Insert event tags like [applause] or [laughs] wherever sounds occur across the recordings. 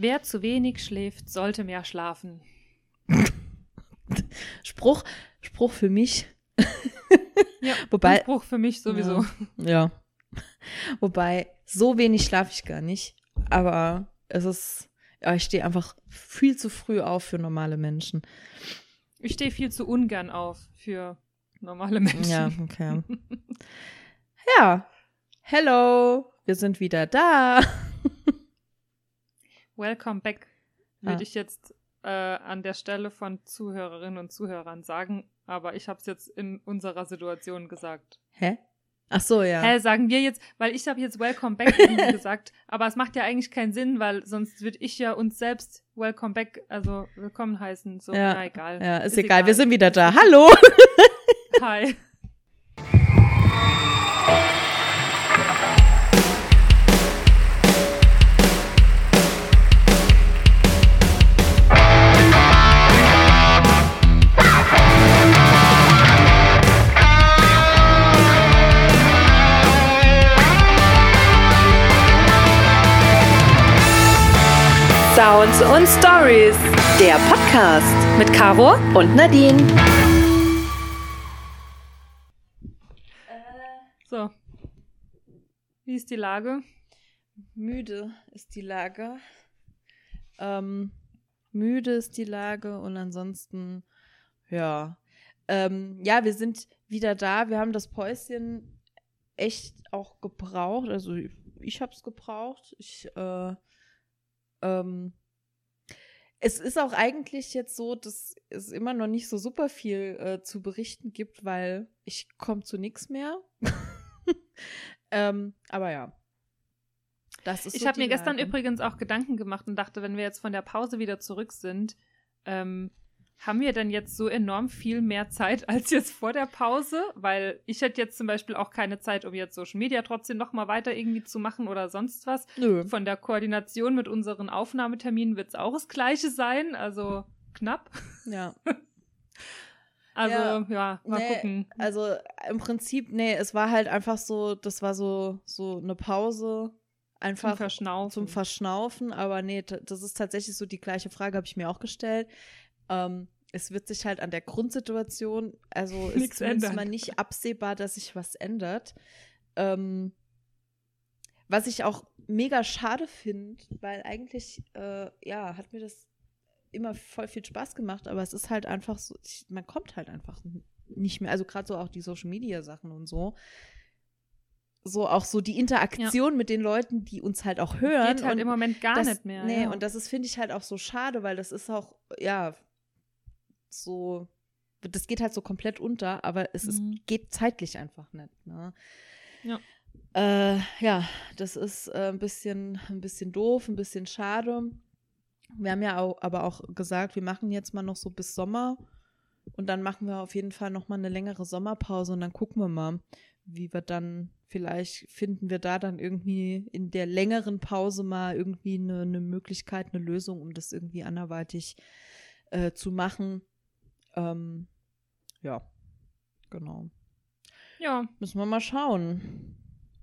Wer zu wenig schläft, sollte mehr schlafen. [laughs] Spruch, Spruch für mich. [laughs] Ja, Wobei- Spruch für mich sowieso. Ja. Wobei, so wenig schlafe ich gar nicht. Aber es ist, ja, ich stehe einfach viel zu früh auf für normale Menschen. Ich stehe viel zu ungern auf für normale Menschen. Ja, [laughs] okay. ja. Hello, wir sind wieder da. Welcome back, würde Ja. ich jetzt äh, an der Stelle von Zuhörerinnen und Zuhörern sagen. Aber ich habe es jetzt in unserer Situation gesagt. Hä? Ach so, ja. Hä, sagen wir jetzt, weil ich habe jetzt Welcome back [laughs] gesagt, aber es macht ja eigentlich keinen Sinn, weil sonst würde ich ja uns selbst Welcome back, also willkommen heißen. So, Ja. na egal. Ja, ist, egal. Wir sind wieder da. [laughs] Hallo. Hi. Sounds und Stories. Der Podcast mit Caro und Nadine. So. Wie ist die Lage? Müde ist die Lage. Ähm, müde ist die Lage und ansonsten, ja. Ähm, ja, wir sind wieder da. Wir haben das Päuschen echt auch gebraucht. Also ich habe es gebraucht. Ich, äh, ähm, es ist auch eigentlich jetzt so, dass es immer noch nicht so super viel äh, zu berichten gibt, weil ich komme zu nichts mehr. [laughs] ähm, aber ja. Das ist Ich so habe mir gestern übrigens auch Gedanken gemacht und dachte, wenn wir jetzt von der Pause wieder zurück sind, ähm, haben wir denn jetzt so enorm viel mehr Zeit als jetzt vor der Pause? Weil ich hätte jetzt zum Beispiel auch keine Zeit, um jetzt Social Media trotzdem noch mal weiter irgendwie zu machen oder sonst was. Nö. Von der Koordination mit unseren Aufnahmeterminen wird es auch das Gleiche sein, also knapp. Ja. [laughs] Also Ja. ja, mal Nee, gucken. Also im Prinzip, nee, es war halt einfach so, das war so, so eine Pause. Einfach Zum Verschnaufen. zum Verschnaufen, aber nee, das ist tatsächlich so die gleiche Frage, habe ich mir auch gestellt. Ähm, es wird sich halt an der Grundsituation, also [laughs] ist zumindest ändern. mal nicht absehbar, dass sich was ändert. Ähm, was ich auch mega schade finde, weil eigentlich, äh, ja, hat mir das immer voll viel Spaß gemacht, aber es ist halt einfach so, ich, man kommt halt einfach nicht mehr, also gerade so auch die Social Media Sachen und so. So auch so die Interaktion mit den Leuten, die uns halt auch hören. Geht halt und im Moment gar das, nicht mehr. Nee, ja. und das ist, finde ich, halt auch so schade, weil das ist auch, ja, so, das geht halt so komplett unter, aber es ist, Mhm. geht zeitlich einfach nicht. Ne? Ja. Äh, ja, das ist äh, ein bisschen, ein bisschen doof, ein bisschen schade. Wir haben ja auch, aber auch gesagt, wir machen jetzt mal noch so bis Sommer und dann machen wir auf jeden Fall noch mal eine längere Sommerpause und dann gucken wir mal, wie wir dann vielleicht finden wir da dann irgendwie in der längeren Pause mal irgendwie eine, eine Möglichkeit, eine Lösung, um das irgendwie anderweitig äh, zu machen. Ähm, ja, genau. ja, Müssen wir mal schauen,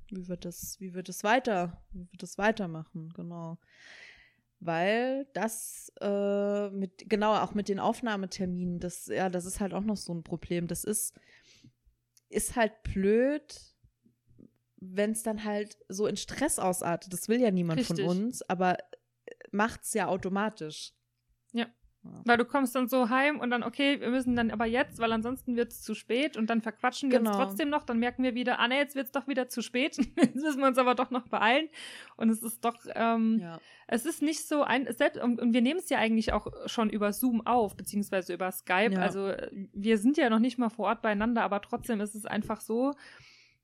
wie wir das, wie wir das weiter, wie wir das weitermachen, genau. Weil das äh, mit, genau, auch mit den Aufnahmeterminen, das, ja, das ist halt auch noch so ein Problem. Das ist, ist halt blöd, wenn es dann halt so in Stress ausartet. Das will ja niemand Richtig. von uns, aber macht's ja automatisch. Ja. Weil du kommst dann so heim und dann, okay, wir müssen dann aber jetzt, weil ansonsten wird es zu spät und dann verquatschen wir Genau. uns trotzdem noch, dann merken wir wieder, ah ne, jetzt wird es doch wieder zu spät. [laughs] jetzt müssen wir uns aber doch noch beeilen. Und es ist doch, ähm, Ja. es ist nicht so ein, selbst, und, und wir nehmen es ja eigentlich auch schon über Zoom auf, beziehungsweise über Skype. Ja. Also äh, wir sind ja noch nicht mal vor Ort beieinander, aber trotzdem ist es einfach so,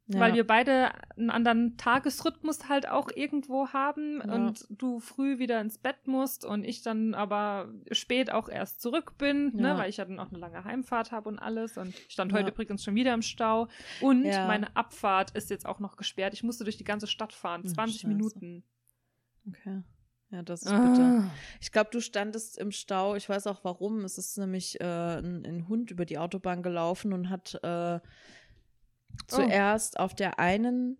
Ja. weil wir beide einen anderen Tagesrhythmus halt auch irgendwo haben Ja. und du früh wieder ins Bett musst und ich dann aber spät auch erst zurück bin, Ja. ne, weil ich ja dann auch eine lange Heimfahrt habe und alles und ich stand heute übrigens schon wieder im Stau und meine Abfahrt ist jetzt auch noch gesperrt. Ich musste durch die ganze Stadt fahren, Ach, 20 Scheiße. Minuten. Okay. Ja, das ist bitter. Ah. Ich glaube, du standest im Stau. Ich weiß auch warum. Es ist nämlich äh, ein, ein Hund über die Autobahn gelaufen und hat äh, zuerst auf der einen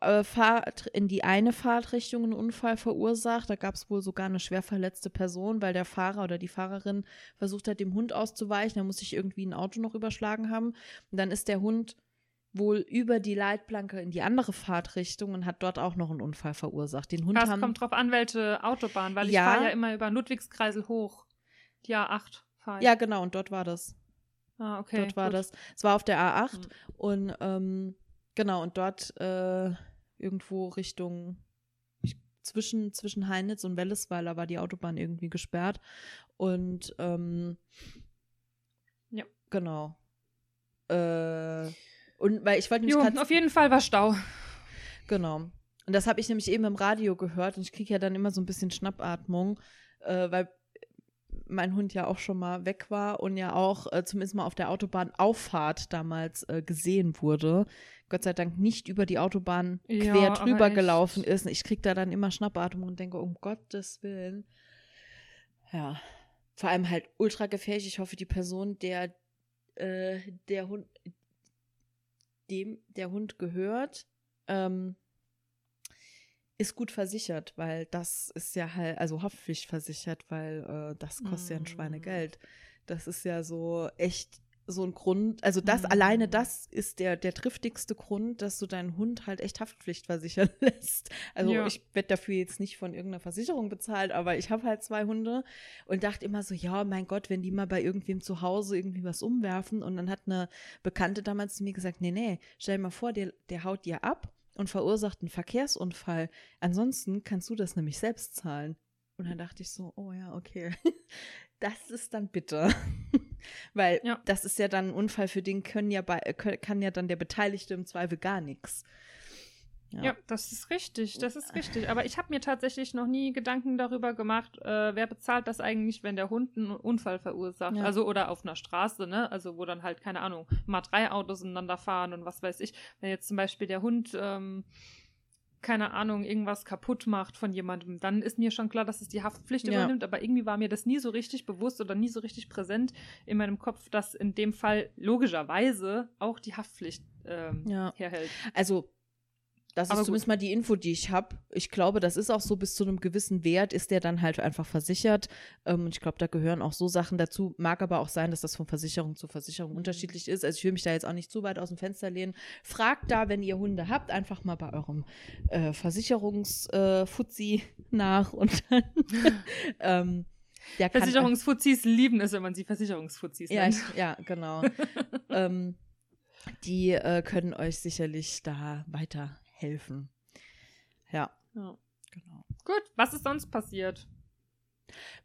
äh, Fahrt, in die eine Fahrtrichtung einen Unfall verursacht. Da gab es wohl sogar eine schwer verletzte Person, weil der Fahrer oder die Fahrerin versucht hat, dem Hund auszuweichen. Da muss sich irgendwie ein Auto noch überschlagen haben. Und dann ist der Hund wohl über die Leitplanke in die andere Fahrtrichtung und hat dort auch noch einen Unfall verursacht. Den Hund Das haben, kommt drauf an, welche Autobahn, weil ich Ja. fahre ja immer über Ludwigskreisel hoch. Die A8 fahre ich. ja genau, und dort war das. Ah, okay. dort war gut. das. Es war auf der A8 Hm. und ähm, genau, und dort äh, irgendwo Richtung ich, zwischen, zwischen Heinitz und Wellesweiler war die Autobahn irgendwie gesperrt. Und ähm, Ja. genau. Äh, und weil ich wollte Jo, grad- auf jeden Fall war Stau. Genau. Und das habe ich nämlich eben im Radio gehört und ich kriege ja dann immer so ein bisschen Schnappatmung, äh, weil mein Hund ja auch schon mal weg war und ja auch äh, zumindest mal auf der Autobahnauffahrt damals äh, gesehen wurde. Gott sei Dank nicht über die Autobahn Ja, quer drüber gelaufen ist. Ich kriege da dann immer Schnappatmung und denke, um Gottes Willen. Ja. Vor allem halt ultra gefährlich. Ich hoffe, die Person, der äh, der Hund, dem der Hund gehört, ähm, ist gut versichert, weil das ist ja halt, also Haftpflichtversichert, weil äh, das kostet ja ein Mm. Schweinegeld. Das ist ja so echt so ein Grund, also das Mm. alleine das ist der, der triftigste Grund, dass du deinen Hund halt echt Haftpflicht versichern [laughs] lässt. Also Ja. ich werde dafür jetzt nicht von irgendeiner Versicherung bezahlt, aber ich habe halt zwei Hunde und dachte immer so, ja, mein Gott, wenn die mal bei irgendwem zu Hause irgendwie was umwerfen und dann hat eine Bekannte damals zu mir gesagt, nee, nee, stell dir mal vor, der, der haut dir ab und verursacht einen Verkehrsunfall. Ansonsten kannst du das nämlich selbst zahlen. Und dann dachte ich so, oh ja, okay. [laughs] Das ist dann bitter. [laughs] Weil Ja. das ist ja dann ein Unfall, für den können ja bei, äh, kann ja dann der Beteiligte im Zweifel gar nichts. Ja. das ist richtig, das ist richtig. Aber ich habe mir tatsächlich noch nie Gedanken darüber gemacht, äh, wer bezahlt das eigentlich, wenn der Hund einen Unfall verursacht. Ja. Also oder auf einer Straße, ne? Also wo dann halt, keine Ahnung, mal drei Autos ineinander fahren und was weiß ich. Wenn jetzt zum Beispiel der Hund, ähm, keine Ahnung, irgendwas kaputt macht von jemandem, dann ist mir schon klar, dass es die Haftpflicht Ja. übernimmt. Aber irgendwie war mir das nie so richtig bewusst oder nie so richtig präsent in meinem Kopf, dass in dem Fall logischerweise auch die Haftpflicht ähm, Ja. herhält. Also, das Aber ist gut. zumindest mal die Info, die ich habe. Ich glaube, das ist auch so, bis zu einem gewissen Wert ist der dann halt einfach versichert. Ähm, und ich glaube, da gehören auch so Sachen dazu. Mag aber auch sein, dass das von Versicherung zu Versicherung Mhm. unterschiedlich ist. Also ich will mich da jetzt auch nicht zu weit aus dem Fenster lehnen. Fragt da, wenn ihr Hunde habt, einfach mal bei eurem äh, Versicherungsfuzzi nach und dann [laughs] ähm, der kann Versicherungsfuzis lieben es, wenn man sie Versicherungsfuzis ja, nennt. ich, ja, genau. [laughs] ähm, die äh, können euch sicherlich da weiterhelfen. Ja, Ja. genau. Gut, was ist sonst passiert?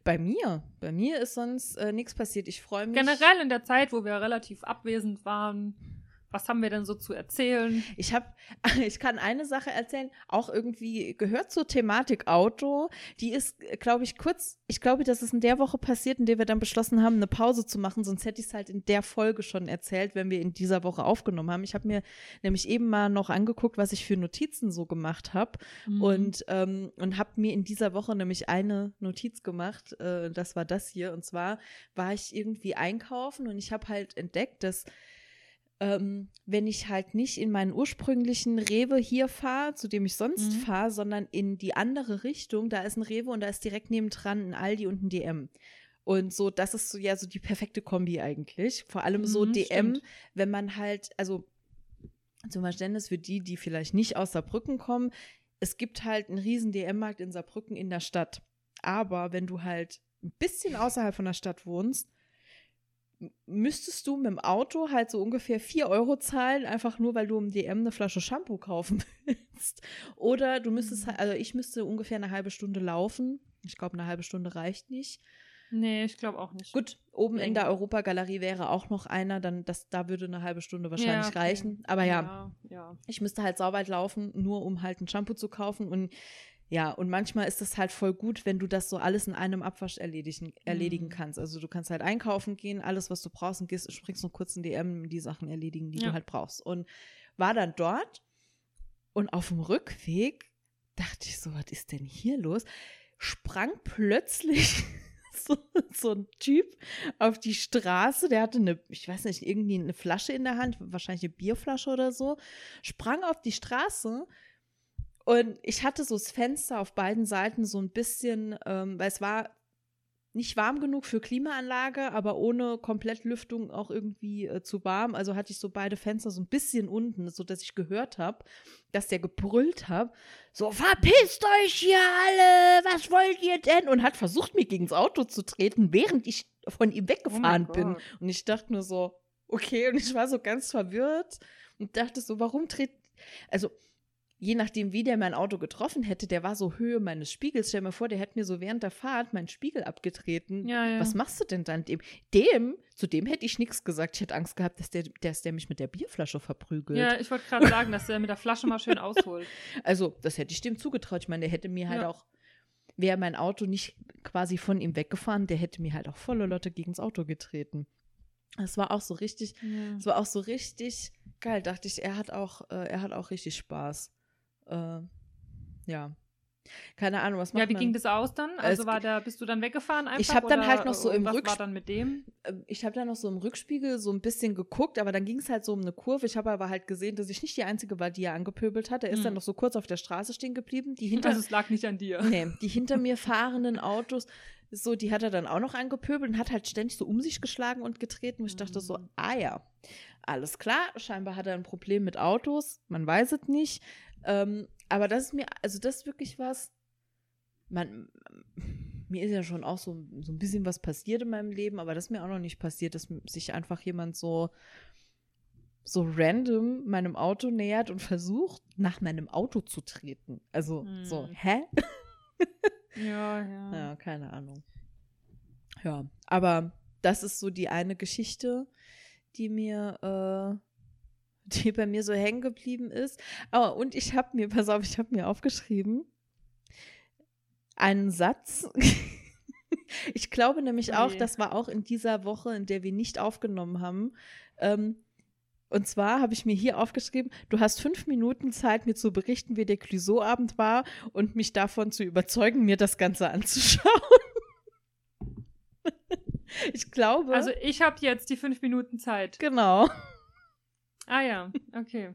Bei mir, bei mir ist sonst äh, nichts passiert. Ich freue mich. Generell in der Zeit, wo wir relativ abwesend waren, was haben wir denn so zu erzählen? Ich habe, [laughs] ich kann eine Sache erzählen, auch irgendwie gehört zur Thematik Auto. Die ist, glaube ich, kurz. Ich glaube, das ist in der Woche passiert, in der wir dann beschlossen haben, eine Pause zu machen. Sonst hätte ich es halt in der Folge schon erzählt, wenn wir in dieser Woche aufgenommen haben. Ich habe mir nämlich eben mal noch angeguckt, was ich für Notizen so gemacht habe Mhm. und ähm, und habe mir in dieser Woche nämlich eine Notiz gemacht. Äh, das war das hier. Und zwar war ich irgendwie einkaufen und ich habe halt entdeckt, dass ähm, wenn ich halt nicht in meinen ursprünglichen Rewe hier fahre, zu dem ich sonst Mhm. fahre, sondern in die andere Richtung, da ist ein Rewe und da ist direkt nebendran ein Aldi und ein DM. Und so, das ist so ja so die perfekte Kombi eigentlich. Vor allem so Mhm, DM, stimmt. wenn man halt, also zum Verständnis für die, die vielleicht nicht aus Saarbrücken kommen, es gibt halt einen riesen DM-Markt in Saarbrücken in der Stadt. Aber wenn du halt ein bisschen außerhalb von der Stadt wohnst, müsstest du mit dem Auto halt so ungefähr 4 Euro zahlen, einfach nur, weil du im DM eine Flasche Shampoo kaufen [laughs] willst. Oder du müsstest halt, also ich müsste ungefähr eine halbe Stunde laufen. Ich glaube, eine halbe Stunde reicht nicht. Nee, ich glaube auch nicht. Gut, oben in der. Europagalerie wäre auch noch einer, dann das, da würde eine halbe Stunde wahrscheinlich okay. reichen. Aber ja, Ja, ja. ich müsste halt sauber laufen, nur um halt ein Shampoo zu kaufen. Und ja, und manchmal ist das halt voll gut, wenn du das so alles in einem Abwasch erledigen, erledigen Mhm. kannst. Also du kannst halt einkaufen gehen, alles, was du brauchst, und gehst, springst nur kurz in DM, die Sachen erledigen, die Ja. du halt brauchst. Und war dann dort und auf dem Rückweg dachte ich so, was ist denn hier los? Sprang plötzlich [laughs] so, so ein Typ auf die Straße, der hatte eine, ich weiß nicht, irgendwie eine Flasche in der Hand, wahrscheinlich eine Bierflasche oder so, sprang auf die Straße und ich hatte so das Fenster auf beiden Seiten so ein bisschen, ähm, weil es war nicht warm genug für Klimaanlage, aber ohne Komplettlüftung auch irgendwie äh, zu warm. Also hatte ich so beide Fenster so ein bisschen unten, so dass ich gehört habe, dass der gebrüllt hat, so verpisst euch hier alle, was wollt ihr denn? Und hat versucht, mir gegens Auto zu treten, während ich von ihm weggefahren Oh bin. Und ich dachte nur so, okay, und ich war so ganz verwirrt und dachte so, warum tritt, also je nachdem, wie der mein Auto getroffen hätte, der war so Höhe meines Spiegels. Stell dir mal vor, der hätte mir so während der Fahrt meinen Spiegel abgetreten. Ja, ja. Was machst du denn dann dem? Dem, zu dem hätte ich nichts gesagt. Ich hätte Angst gehabt, dass der, dass der mich mit der Bierflasche verprügelt. Ja, ich wollte gerade sagen, dass der mit der Flasche mal schön ausholt. [laughs] Also, das hätte ich dem zugetraut. Ich meine, der hätte mir halt Ja. auch, wäre mein Auto nicht quasi von ihm weggefahren, der hätte mir halt auch volle Lotte gegens Auto getreten. Das war auch so richtig, es war auch so richtig geil. Dachte ich, er hat auch, äh, er hat auch richtig Spaß. Äh, ja. Keine Ahnung, was macht Ja, wie man? ging das aus dann? Also Es war der, bist du dann weggefahren einfach? Ich hab dann halt noch so im Was Rücks- war dann mit dem? Ähm, ich habe da noch so im Rückspiegel so ein bisschen geguckt, aber dann ging es halt so um eine Kurve. Ich habe aber halt gesehen, dass ich nicht die Einzige war, die er angepöbelt hat. Er ist Hm. dann noch so kurz auf der Straße stehen geblieben. Die hinter, Also es lag nicht an dir. nee, die hinter mir [laughs] fahrenden Autos, so, die hat er dann auch noch angepöbelt und hat halt ständig so um sich geschlagen und getreten. Und ich dachte so, Mhm. ah ja, alles klar. Scheinbar hat er ein Problem mit Autos. Man weiß es nicht. Ähm, aber das ist mir, also das ist wirklich was, man, mir ist ja schon auch so, so ein bisschen was passiert in meinem Leben, aber das ist mir auch noch nicht passiert, dass sich einfach jemand so, so random meinem Auto nähert und versucht, nach meinem Auto zu treten. Also so, Hm. hä? Ja, ja. [laughs] Ja, keine Ahnung. Ja, aber das ist so die eine Geschichte, die mir, äh, [laughs] die bei mir so hängen geblieben ist. Oh, und ich habe mir, pass auf, ich habe mir aufgeschrieben, einen Satz. [laughs] ich glaube nämlich auch, Ui. das war auch in dieser Woche, in der wir nicht aufgenommen haben. Ähm, und zwar habe ich mir hier aufgeschrieben, du hast fünf Minuten Zeit, mir zu berichten, wie der Clouseau-Abend war und mich davon zu überzeugen, mir das Ganze anzuschauen. [laughs] ich glaube, Also ich habe jetzt die fünf Minuten Zeit. genau. Ah ja, okay.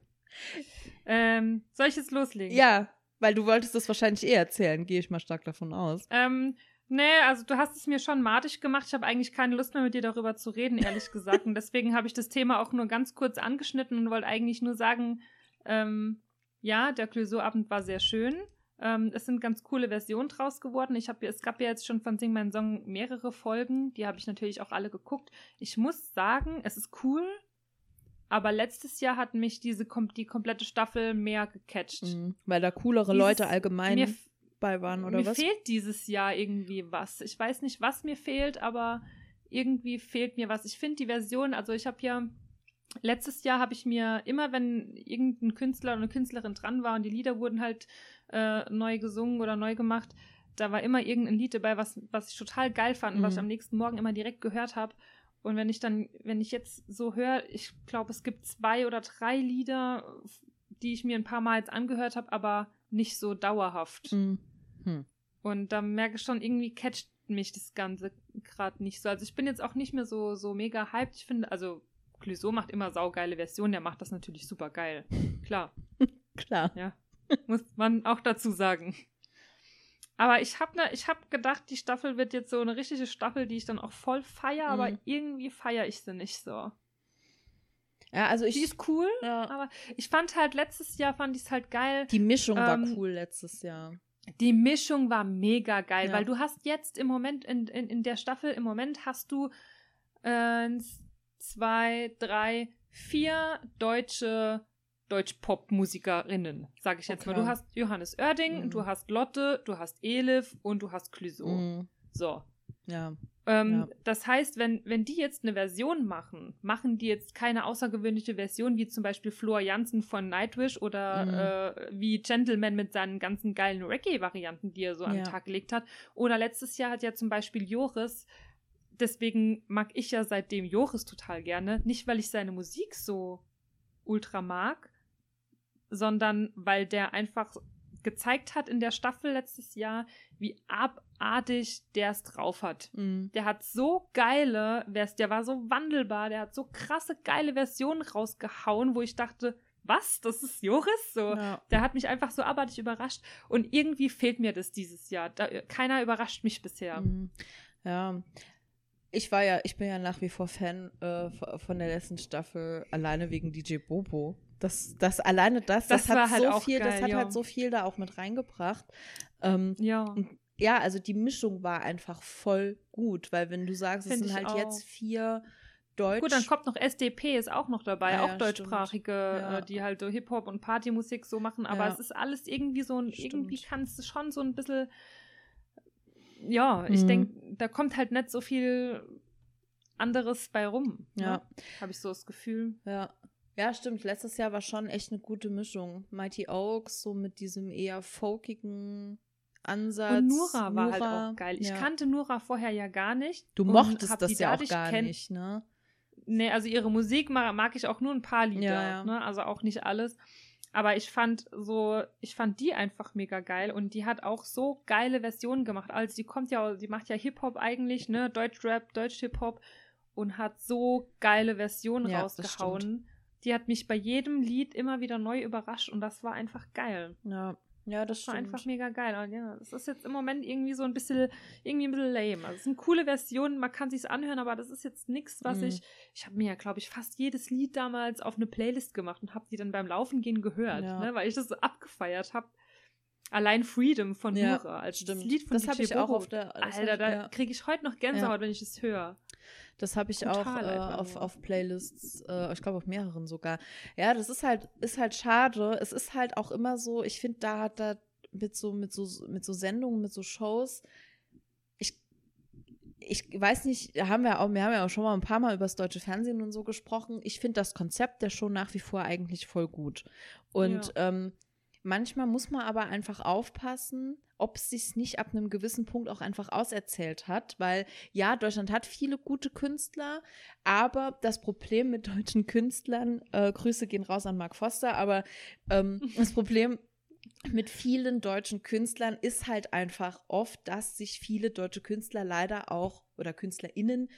ähm, soll ich jetzt loslegen? Ja, weil du wolltest das wahrscheinlich eh erzählen, gehe ich mal stark davon aus. Ähm, nee, also du hast es mir schon madig gemacht. Ich habe eigentlich keine Lust mehr mit dir darüber zu reden, ehrlich [laughs] gesagt. Und deswegen habe ich das Thema auch nur ganz kurz angeschnitten und wollte eigentlich nur sagen, ähm, ja, der Clouseau-Abend war sehr schön. Ähm, es sind ganz coole Versionen draus geworden. Ich hab, es gab ja jetzt schon von Sing Mein Song mehrere Folgen. Die habe ich natürlich auch alle geguckt. Ich muss sagen, es ist cool. Aber letztes Jahr hat mich diese kom die komplette Staffel mehr gecatcht. Mhm, weil da coolere Dieses- Leute allgemein Mir, bei waren, oder mir was? fehlt dieses Jahr irgendwie was. Ich weiß nicht, was mir fehlt, aber irgendwie fehlt mir was. Ich finde die Version, also ich habe ja letztes Jahr habe ich mir immer, wenn irgendein Künstler oder eine Künstlerin dran war und die Lieder wurden halt äh, neu gesungen oder neu gemacht, da war immer irgendein Lied dabei, was, was ich total geil fand und was ich Mhm. am nächsten Morgen immer direkt gehört habe. Und wenn ich dann, wenn ich jetzt so höre, ich glaube, es gibt zwei oder drei Lieder, die ich mir ein paar Mal jetzt angehört habe, aber nicht so dauerhaft. Mhm. Hm. Und da merke ich schon, irgendwie catcht mich das Ganze gerade nicht so. Also ich bin jetzt auch nicht mehr so, so mega hyped. Ich finde, also Clouseau macht immer saugeile Versionen, der macht das natürlich super geil. Klar, [laughs] Klar. ja. Muss man auch dazu sagen. Aber ich habe ne, ich hab gedacht, die Staffel wird jetzt so eine richtige Staffel, die ich dann auch voll feier, aber Mhm. irgendwie feiere ich sie nicht so. Ja, also ich. Die ist cool, ja, aber ich fand halt letztes Jahr fand ich es halt geil. die Mischung war ähm, cool letztes Jahr. Die Mischung war mega geil, Ja. weil du hast jetzt im Moment, in, in, in der Staffel, im Moment hast du eins, zwei, drei, vier deutsche Deutsch-Pop-Musikerinnen, sage ich jetzt mal. Okay. Du hast Johannes Oerding, Mhm. du hast Lotte, du hast Elif und du hast Clouseau. Mhm. So. Ja. Ähm, Ja. Das heißt, wenn, wenn die jetzt eine Version machen, machen die jetzt keine außergewöhnliche Version, wie zum Beispiel Flor Jansen von Nightwish oder äh, wie Gentleman mit seinen ganzen geilen Reggae-Varianten, die er so an den Ja. Tag gelegt hat. Oder letztes Jahr hat ja zum Beispiel Joris, deswegen mag ich ja seitdem Joris total gerne, nicht weil ich seine Musik so ultra mag, sondern weil der einfach gezeigt hat in der Staffel letztes Jahr, wie abartig der es drauf hat. Mhm. Der hat so geile, der war so wandelbar, der hat so krasse geile Versionen rausgehauen, wo ich dachte, was? Das ist Joris? So. Ja. Der hat mich einfach so abartig überrascht. Und irgendwie fehlt mir das dieses Jahr. Da, keiner überrascht mich bisher. Mhm. Ja. Ich war ja, ich bin ja nach wie vor Fan äh, von der letzten Staffel, alleine wegen DJ Bobo. Das, das alleine das, das, Das hat halt so viel, das geil, hat ja. halt so viel da auch mit reingebracht. Ähm, Ja. ja, also die Mischung war einfach voll gut, weil wenn du sagst, es Find sind ich halt auch. jetzt vier Deutsch. Gut, dann kommt noch SDP, ist auch noch dabei, Ah, auch ja, deutschsprachige, Ja. äh, die halt so Hip-Hop und Partymusik so machen, aber Ja. es ist alles irgendwie so ein, Stimmt. irgendwie kannst du schon so ein bisschen, ja, ich Mhm. denke, da kommt halt nicht so viel anderes bei rum. Ja. Ne? Habe ich so das Gefühl. Ja. Ja, stimmt. Letztes Jahr war schon echt eine gute Mischung. Mighty Oaks, so mit diesem eher folkigen Ansatz. Und Nura war halt Nura, auch geil. Ich ja. kannte Nura vorher ja gar nicht. Du mochtest das ja auch gar nicht, ne? Nee, also ihre Musik mag, mag ich auch nur ein paar Lieder, Ja, ja. Ne? also auch nicht alles. Aber ich fand so, ich fand die einfach mega geil und die hat auch so geile Versionen gemacht. Also die kommt ja, die macht ja Hip-Hop eigentlich, ne, Deutschrap, Deutsch-Hip-Hop und hat so geile Versionen Ja, rausgehauen. Die hat mich bei jedem Lied immer wieder neu überrascht und das war einfach geil. Ja. Ja, das Das war stimmt. einfach mega geil. Und ja, das ist jetzt im Moment irgendwie so ein bisschen, irgendwie ein bisschen lame. Also es sind coole Versionen, man kann sich's anhören, aber das ist jetzt nichts, was Mhm. ich. Ich habe mir ja, glaube ich, fast jedes Lied damals auf eine Playlist gemacht und habe die dann beim Laufen gehen gehört, Ja. ne, weil ich das so abgefeiert habe. Allein Freedom von Ja, Nura, als stimmt. das Lied von Das habe ich auch auf der. Alter, ich, da ja. kriege ich heute noch Gänsehaut, wenn ich es höre. Das habe ich Brutal auch äh, auf, auf Playlists, äh, ich glaube auf mehreren sogar. Ja, das ist halt, ist halt schade. Es ist halt auch immer so, ich finde, da hat da mit so, mit so, mit so Sendungen, mit so Shows, ich, ich weiß nicht, haben wir auch, wir haben ja auch schon mal ein paar Mal über das deutsche Fernsehen und so gesprochen. Ich finde das Konzept der Show nach wie vor eigentlich voll gut. Und ähm, manchmal muss man aber einfach aufpassen, ob es sich nicht ab einem gewissen Punkt auch einfach auserzählt hat, weil ja, Deutschland hat viele gute Künstler, aber das Problem mit deutschen Künstlern, äh, Grüße gehen raus an Mark Foster, aber ähm, [laughs] das Problem mit vielen deutschen Künstlern ist halt einfach oft, dass sich viele deutsche Künstler leider auch oder KünstlerInnen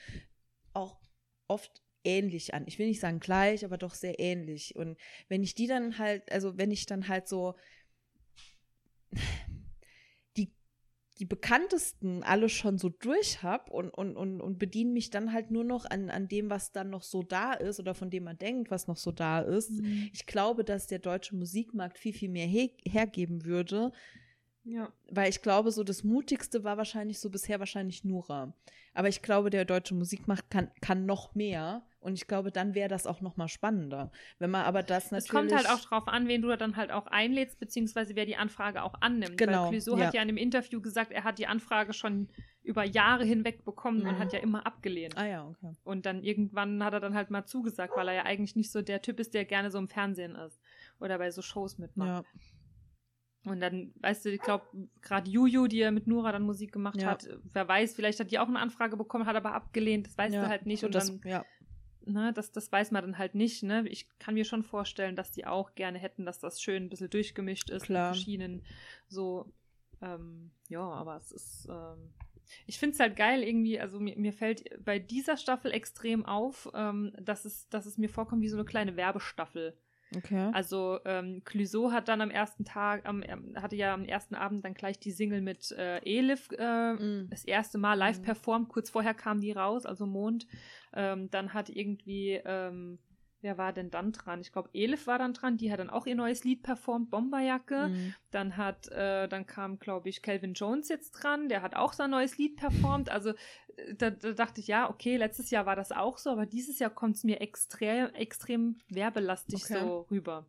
auch oft ähnlich an. Ich will nicht sagen gleich, aber doch sehr ähnlich. Und wenn ich die dann halt, also wenn ich dann halt so die bekanntesten alle schon so durch habe und, und, und, und bediene mich dann halt nur noch an, an dem, was dann noch so da ist oder von dem man denkt, was noch so da ist. Mhm. Ich glaube, dass der deutsche Musikmarkt viel, viel mehr he hergeben würde, Ja. weil ich glaube, so das Mutigste war wahrscheinlich so bisher wahrscheinlich Nura. Aber ich glaube, der deutsche Musikmarkt kann, kann noch mehr und ich glaube, dann wäre das auch noch mal spannender. Wenn man aber das natürlich Es kommt halt auch drauf an, wen du dann halt auch einlädst, beziehungsweise wer die Anfrage auch annimmt. Genau, Weil Clouseau ja. hat ja in einem Interview gesagt, er hat die Anfrage schon über Jahre hinweg bekommen und Mhm. hat ja immer abgelehnt. Ah ja, okay. Und dann irgendwann hat er dann halt mal zugesagt, weil er ja eigentlich nicht so der Typ ist, der gerne so im Fernsehen ist oder bei so Shows mitmacht. Ja. Und dann, weißt du, ich glaube, gerade Juju, die ja mit Nura dann Musik gemacht Ja. hat, wer weiß, vielleicht hat die auch eine Anfrage bekommen, hat aber abgelehnt, das weißt ja. du halt nicht. Und, Und, das, dann, ja. Ne, das, das weiß man dann halt nicht, ne? Ich kann mir schon vorstellen, dass die auch gerne hätten, dass das schön ein bisschen durchgemischt ist Klar. mit verschiedenen so, ähm, ja, aber es ist, ähm, ich finde es halt geil irgendwie, also mir, mir fällt bei dieser Staffel extrem auf, ähm, dass, es, dass es mir vorkommt wie so eine kleine Werbestaffel. Okay. Also ähm, Clouseau hat dann am ersten Tag, am, ähm, hatte ja am ersten Abend dann gleich die Single mit äh, Elif äh, Mm. das erste Mal live Mhm. performt. Kurz vorher kam die raus, also Mond. Ähm, dann hat irgendwie, ähm, wer war denn dann dran? Ich glaube, Elif war dann dran. Die hat dann auch ihr neues Lied performt, Bomberjacke. Mm. Dann hat, äh, dann kam, glaube ich, Calvin Jones jetzt dran. Der hat auch sein neues Lied performt. Also äh, da, da dachte ich, ja, okay, letztes Jahr war das auch so, aber dieses Jahr kommt es mir extrem, extrem werbelastig Okay. so rüber.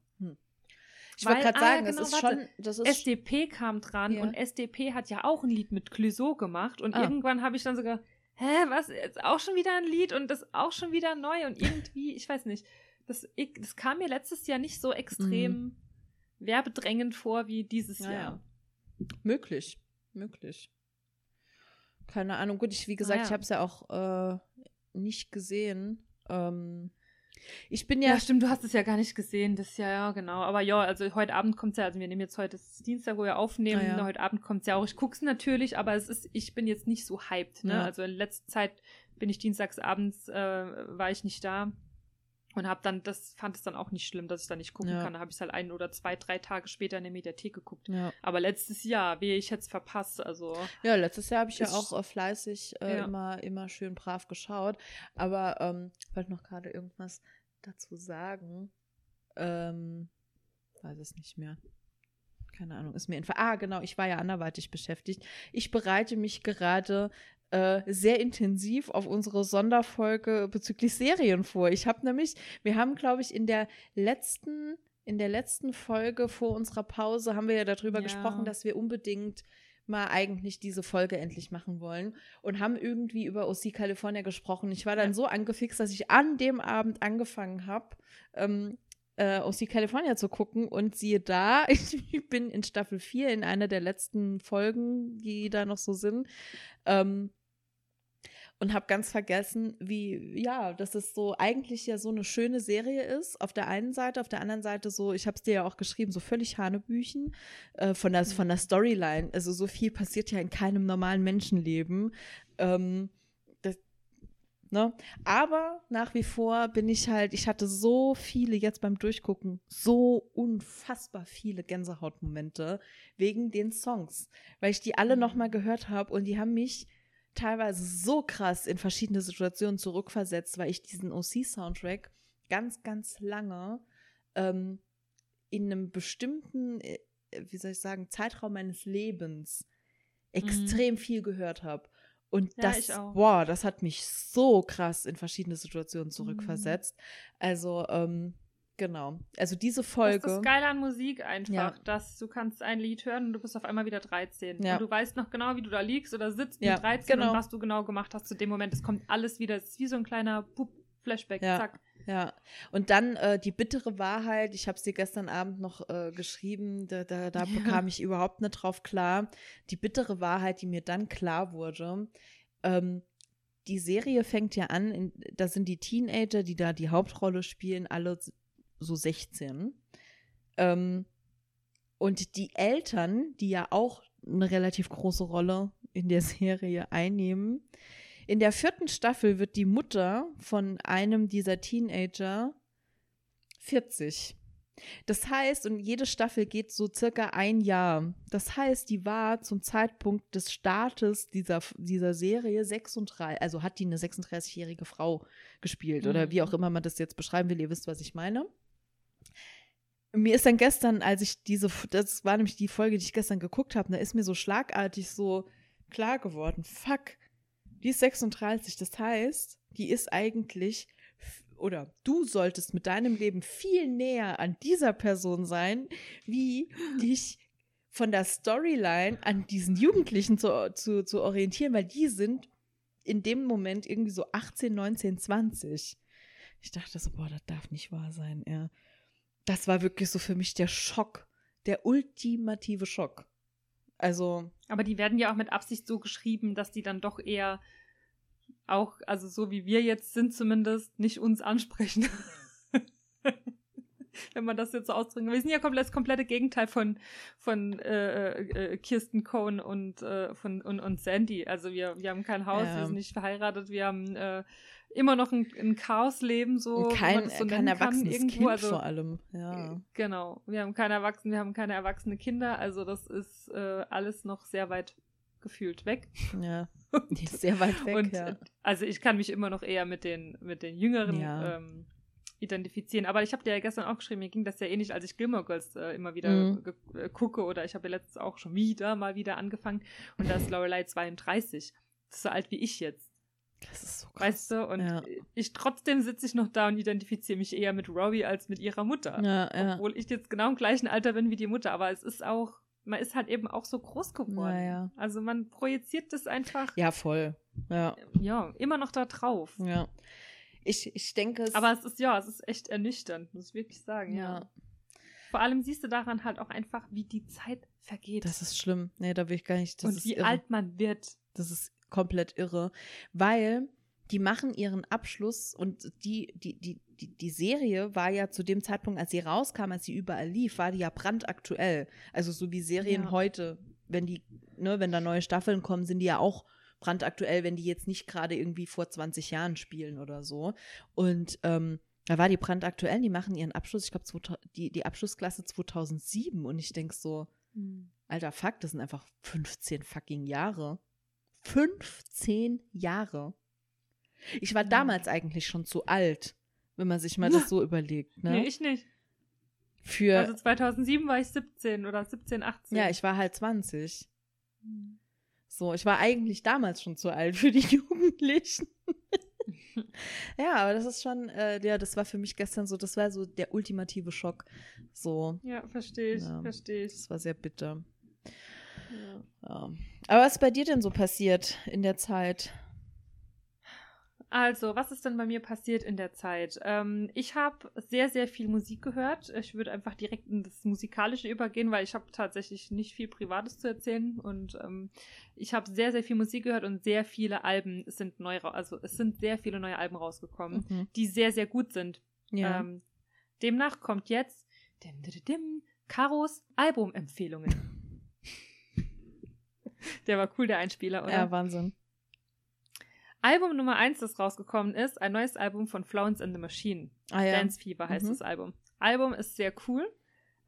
Ich wollte gerade ah, ja, sagen, genau, das ist warte. schon, das ist SDP kam dran Ja. und SDP hat ja auch ein Lied mit Clouseau gemacht und Ah. irgendwann habe ich dann sogar, hä, was, jetzt auch schon wieder ein Lied und das auch schon wieder neu und irgendwie, ich weiß nicht, das, ich, das kam mir letztes Jahr nicht so extrem werbedrängend vor wie dieses Ja, Jahr. ja. möglich, möglich. Keine Ahnung. Gut, ich wie gesagt, Ah, ja. ich habe es ja auch äh, nicht gesehen. Ähm, Ich bin Ja, ja, stimmt, du hast es ja gar nicht gesehen. Das ja, ja, genau. Aber ja, also heute Abend kommt es ja, also wir nehmen jetzt heute das ist Dienstag, wo wir aufnehmen. Ah, ja. Heute Abend kommt es ja auch. Ich gucke es natürlich, aber es ist, ich bin jetzt nicht so hyped. Ne? Ja. Also in letzter Zeit bin ich dienstags abends, äh, war ich nicht da. Und hab dann, das fand es dann auch nicht schlimm, dass ich da nicht gucken Ja. kann. Da habe ich es halt ein oder zwei, drei Tage später in der Mediathek geguckt. ja. Aber letztes Jahr, wie ich jetzt verpasst, also. Ja, letztes Jahr habe ich ja auch äh, fleißig äh, Ja. immer, immer schön brav geschaut. Aber ähm, ich wollte noch gerade irgendwas dazu sagen. Ähm, weiß es nicht mehr. Keine Ahnung, ist mir entfallen. Ah, genau, ich war ja anderweitig beschäftigt. Ich bereite mich gerade äh, sehr intensiv auf unsere Sonderfolge bezüglich Serien vor. Ich habe nämlich, wir haben, glaube ich, in der letzten, in der letzten Folge vor unserer Pause haben wir ja darüber Ja. gesprochen, dass wir unbedingt mal eigentlich diese Folge endlich machen wollen und haben irgendwie über OC California gesprochen. Ich war dann Ja. so angefixt, dass ich an dem Abend angefangen habe, ähm, äh, OC California zu gucken und siehe da, [laughs] ich bin in Staffel 4 in einer der letzten Folgen, die da noch so sind. Ähm, und habe ganz vergessen, wie, ja, dass es so eigentlich ja so eine schöne Serie ist. Auf der einen Seite, auf der anderen Seite so, ich habe es dir ja auch geschrieben, so völlig Hanebüchen äh, von, der, von der Storyline. Also so viel passiert ja in keinem normalen Menschenleben. Ähm, das, ne? Aber nach wie vor bin ich halt, ich hatte so viele jetzt beim Durchgucken, so unfassbar viele Gänsehautmomente wegen den Songs, weil ich die alle nochmal gehört habe und die haben mich teilweise so krass in verschiedene Situationen zurückversetzt, weil ich diesen OC-Soundtrack ganz, ganz lange ähm, in einem bestimmten, äh, wie soll ich sagen, Zeitraum meines Lebens extrem viel gehört habe. Und Ja, das, boah, das hat mich so krass in verschiedene Situationen zurückversetzt. Also, ähm, genau. Also diese Das ist Folge. das Geile an Musik einfach, Ja. dass du kannst ein Lied hören und du bist auf einmal wieder 13. Ja. Und du weißt noch genau, wie du da liegst oder sitzt Ja, mit 13 genau. und was du genau gemacht hast zu dem Moment. Es kommt alles wieder. Es ist wie so ein kleiner Pup Flashback. Ja. Zack. Ja, und dann äh, die bittere Wahrheit, ich habe es dir gestern Abend noch äh, geschrieben, da, da, da bekam ich überhaupt nicht drauf klar. Die bittere Wahrheit, die mir dann klar wurde, ähm, die Serie fängt ja an, in, da sind die Teenager, die da die Hauptrolle spielen, alle so 16. Ähm, und die Eltern, die ja auch eine relativ große Rolle in der [laughs] Serie einnehmen, in der vierten Staffel wird die Mutter von einem dieser Teenager 40. Das heißt, und jede Staffel geht so circa ein Jahr. Das heißt, die war zum Zeitpunkt des Startes dieser, dieser Serie 36, also hat die eine 36-jährige Frau gespielt oder wie Mhm. auch immer man das jetzt beschreiben will. Ihr wisst, was ich meine. Mir ist dann gestern, als ich diese, das war nämlich die Folge, die ich gestern geguckt habe, da ist mir so schlagartig so klar geworden, fuck, die ist 36, das heißt, die ist eigentlich, oder du solltest mit deinem Leben viel näher an dieser Person sein, wie dich von der Storyline an diesen Jugendlichen zu, zu, zu orientieren, weil die sind in dem Moment irgendwie so 18, 19, 20. Ich dachte so, boah, das darf nicht wahr sein, ja. Das war wirklich so für mich der Schock, der ultimative Schock. Also, Aber die werden ja auch mit Absicht so geschrieben, dass die dann doch eher auch, also so wie wir jetzt sind zumindest, nicht uns ansprechen. [laughs] Wenn man das jetzt so ausdrücken will. Wir sind ja komplett, das komplette Gegenteil von, von äh, äh, Kirsten Cohn und, äh, von, und, und Sandy. Also wir, wir haben kein Haus, Ja. wir sind nicht verheiratet, wir haben äh, immer noch ein, ein Chaosleben, so kein, so kein kann, erwachsenes irgendwo. Kind also, vor allem, ja. Genau. Wir haben keine Erwachsenen, wir haben keine erwachsene Kinder, also das ist äh, alles noch sehr weit gefühlt weg. Ja, [laughs] [laughs] sehr weit weg, Und ja. äh, also ich kann mich immer noch eher mit den, mit den Jüngeren Ja. ähm, identifizieren. Aber ich habe dir ja gestern auch geschrieben, mir ging das ja ähnlich, als ich Gilmore Girls äh, immer wieder Mhm. äh, gucke oder ich habe ja letztens auch schon wieder mal wieder angefangen und da ist [laughs] Lorelei 32. Das ist so alt wie ich jetzt. Das ist so krass. Weißt du? Und Ja. ich trotzdem sitze ich noch da und identifiziere mich eher mit Robbie als mit ihrer Mutter. Ja. Obwohl ich jetzt genau im gleichen Alter bin wie die Mutter, aber es ist auch, man ist halt eben auch so groß geworden. Ja, ja. Also man projiziert das einfach, Ja, voll. Ja, ja, immer noch da drauf. ja. Ich, ich denke es. Aber es ist, ja, es ist echt ernüchternd, muss ich wirklich sagen, ja. ja, Vor allem siehst du daran halt auch einfach, wie die Zeit vergeht. das ist schlimm. Nee, da will ich gar nicht. Das und wie irre. alt man wird. Das ist komplett irre. Weil die machen ihren Abschluss und die, die, die, die, die Serie war ja zu dem Zeitpunkt, als sie rauskam, als sie überall lief, war die ja brandaktuell. Also so wie Serien Ja. heute, wenn die, ne, wenn da neue Staffeln kommen, sind die ja auch brandaktuell, wenn die jetzt nicht gerade irgendwie vor 20 Jahren spielen oder so. Und ähm, da war die brandaktuell, die machen ihren Abschluss, ich glaube, die, die Abschlussklasse 2007 und ich denke so, alter Fuck, das sind einfach 15 fucking Jahre. 15 Jahre. Ich war damals eigentlich schon zu alt, wenn man sich mal [laughs] das so überlegt. Ne? Nee, ich nicht. Für, Also 2007 war ich 17 oder 17, 18. ja, ich war halt 20. So, ich war eigentlich damals schon zu alt für die [laughs] Jugendlichen. [laughs] ja, aber das ist schon, äh, ja, das war für mich gestern so, das war so der ultimative Schock. So, Ja, verstehe ich, Ja. verstehe ich. das war sehr bitter. Ja. Aber was ist bei dir denn so passiert in der Zeit? Also, was ist denn bei mir passiert in der Zeit? Ähm, ich habe sehr, sehr viel Musik gehört. Ich würde einfach direkt in das Musikalische übergehen, weil ich habe tatsächlich nicht viel Privates zu erzählen. Und ähm, ich habe sehr, sehr viel Musik gehört und sehr viele Alben sind neu, also es sind sehr viele neue Alben rausgekommen, Mhm. die sehr, sehr gut sind. Ja. Ähm, demnach kommt jetzt dim, dim, dim, Karos Albumempfehlungen. Der war cool, der Einspieler, oder? ja, Wahnsinn. Album Nummer 1, das rausgekommen ist, ein neues Album von Florence and the Machine. Ah ja. Dance Fever heißt Mhm. das Album. Album ist sehr cool.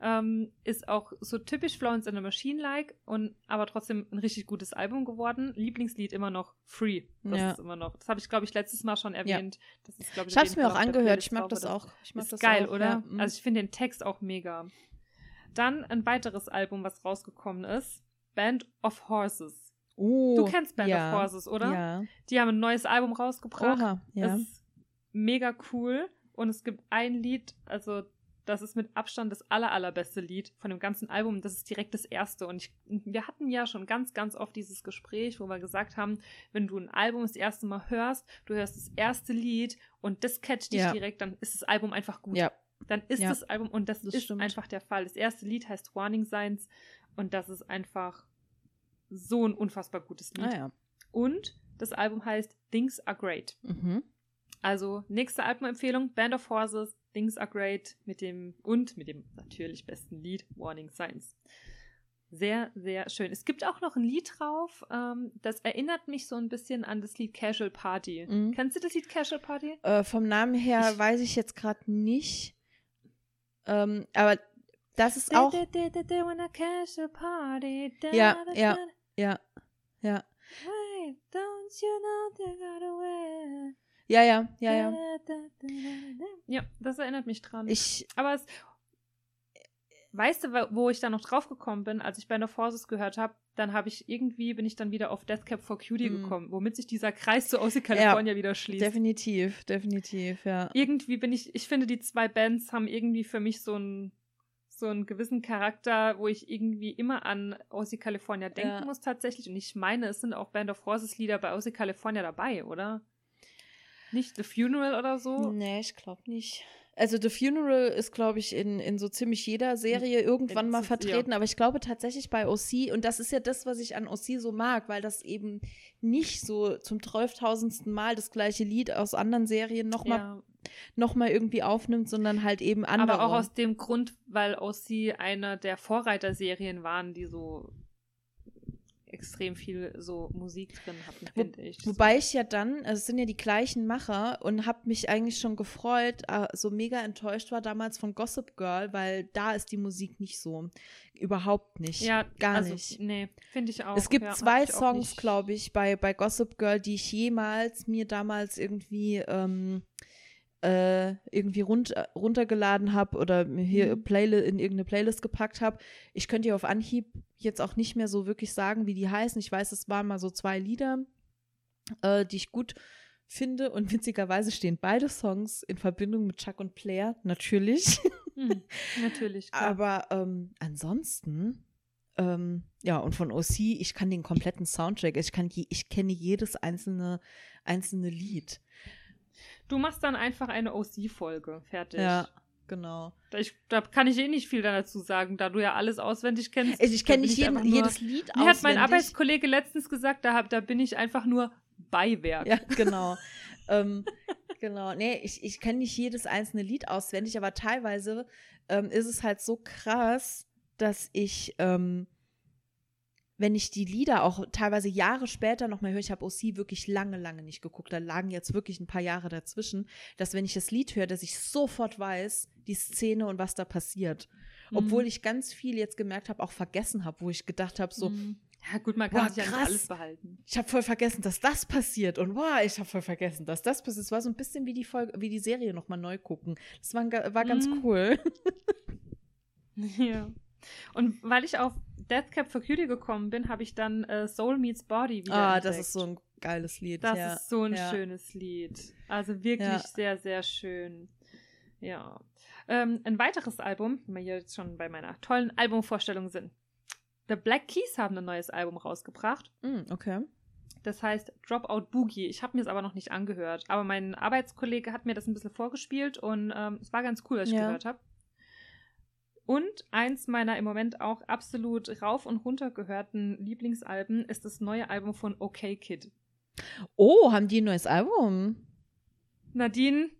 Ähm, ist auch so typisch Florence and the Machine-like und aber trotzdem ein richtig gutes Album geworden. Lieblingslied immer noch Free. Das Ja. ist immer noch. Das habe ich, glaube ich, letztes Mal schon erwähnt. Das ist, glaub Ich habe es mir auch angehört. Ich mag das auch. Ich mag ist das geil, auch, oder? Ja. Mhm. Also ich finde den Text auch mega. Dann ein weiteres Album, was rausgekommen ist. Band of Horses. oh, Du kennst Band ja. of Horses, oder? Ja. Die haben ein neues Album rausgebracht. Oha, ja. Ist mega cool und es gibt ein Lied, also das ist mit Abstand das aller, allerbeste Lied von dem ganzen Album. Das ist direkt das erste. Und ich, wir hatten ja schon ganz, ganz oft dieses Gespräch, wo wir gesagt haben, wenn du ein Album das erste Mal hörst, du hörst das erste Lied und das catcht dich Ja. direkt, dann ist das Album einfach gut. Ja. Dann ist Ja. das Album und das, Das ist stimmt. einfach der Fall. Das erste Lied heißt Warning Signs und das ist einfach so ein unfassbar gutes Lied. Ah ja. Und das Album heißt Things Are Great. Mhm. Also nächste Albumempfehlung, Band of Horses, Things Are Great mit dem und mit dem natürlich besten Lied Warning Signs. Sehr, sehr schön. Es gibt auch noch ein Lied drauf, ähm, das erinnert mich so ein bisschen an das Lied Casual Party. Mhm. Kennst du das Lied Casual Party? Äh, vom Namen her Ich- weiß ich jetzt gerade nicht. Ähm, aber das ist auch. Da, Ja, da, ja. da. Ja. Ja. Wait, don't you know they got away? Ja, ja, ja, ja. Ja, das erinnert mich dran. Ich. Aber es, weißt du, wo ich dann noch drauf gekommen bin, als ich Band of Horses gehört habe, dann habe ich irgendwie, bin ich dann wieder auf Death Cab for Cutie Mhm. gekommen, womit sich dieser Kreis zu Aussie California wieder schließt. Definitiv, definitiv, ja. Irgendwie bin ich, ich finde, die zwei Bands haben irgendwie für mich so einen so einen gewissen Charakter, wo ich irgendwie immer an Aussie California denken Ja. muss tatsächlich. Und ich meine, es sind auch Band of Horses Lieder bei Aussie California dabei, oder? Nicht The Funeral oder so? Nee, ich glaube nicht. Also The Funeral ist, glaube ich, in, in so ziemlich jeder Serie irgendwann mal vertreten, aber ich glaube tatsächlich bei OC, und das ist ja das, was ich an OC so mag, weil das eben nicht so zum 12.000. Mal das gleiche Lied aus anderen Serien nochmal Ja. Noch mal irgendwie aufnimmt, sondern halt eben andere. Aber auch aus dem Grund, weil OC eine der Vorreiterserien waren, die so extrem viel so Musik drin hatten, finde ich. Wobei ich ja dann, also es sind ja die gleichen Macher und habe mich eigentlich schon gefreut, äh, so mega enttäuscht war damals von Gossip Girl, weil da ist die Musik nicht so. Überhaupt nicht. ja, gar also, nicht. Nee, finde ich auch. Es gibt ja, zwei Songs, glaube ich, bei, bei Gossip Girl, die ich jemals mir damals irgendwie ähm, äh, irgendwie run runtergeladen habe oder mir hier Mhm. Playli in irgendeine Playlist gepackt habe. Ich könnte dir auf Anhieb jetzt auch nicht mehr so wirklich sagen, wie die heißen. Ich weiß, es waren mal so zwei Lieder, äh, die ich gut finde und [laughs] witzigerweise stehen beide Songs in Verbindung mit Chuck und Blair, natürlich. Hm, natürlich, klar. Aber ähm, ansonsten, ähm, ja, und von OC, ich kann den kompletten Soundtrack, ich kann je, ich kenne jedes einzelne, einzelne Lied. Du machst dann einfach eine OC-Folge. Fertig. Ja, genau. Da, ich, da kann ich eh nicht viel dazu sagen, da du ja alles auswendig kennst. Also ich kenne nicht jeden, nur- jedes Lied Mir hat mein auswendig. Arbeitskollege letztens gesagt, da, hab- da bin ich einfach nur Beiwerk. Ja, genau. ähm, genau. Nee, ich, ich kenne nicht jedes einzelne Lied auswendig, aber teilweise ähm, ist es halt so krass, dass ich, ähm, wenn ich die Lieder auch teilweise Jahre später noch mal höre, ich habe OC wirklich lange, lange nicht geguckt, da lagen jetzt wirklich ein paar Jahre dazwischen, dass wenn ich das Lied höre, dass ich sofort weiß, die Szene und was da passiert. Mhm. Obwohl ich ganz viel jetzt gemerkt habe, auch vergessen habe, wo ich gedacht habe, so, Mhm. Ja, gut, man kann Boah, sich ja krass. alles behalten. ich habe voll vergessen, dass das passiert und wow, ich habe voll vergessen, dass das passiert. Es war so ein bisschen wie die Folge, wie die Serie noch mal neu gucken. Das war, war ganz Mhm. cool. [laughs] Ja. Und weil ich auf Death Cab for Cutie gekommen bin, habe ich dann äh, Soul Meets Body wieder Ah, entdeckt. das ist so ein geiles Lied. Das ja. ist so ein ja. schönes Lied. Also wirklich Ja. sehr, sehr schön. Ja. Ähm, ein weiteres Album, wenn wir hier jetzt schon bei meiner tollen Albumvorstellung sind. The Black Keys haben ein neues Album rausgebracht. Mm, okay. Das heißt Dropout Boogie. Ich habe mir es aber noch nicht angehört. Aber mein Arbeitskollege hat mir das ein bisschen vorgespielt und ähm, es war ganz cool, was ich Ja. gehört habe. Und eins meiner im Moment auch absolut rauf und runter gehörten Lieblingsalben ist das neue Album von OK Kid. Oh, haben die ein neues Album? Nadine,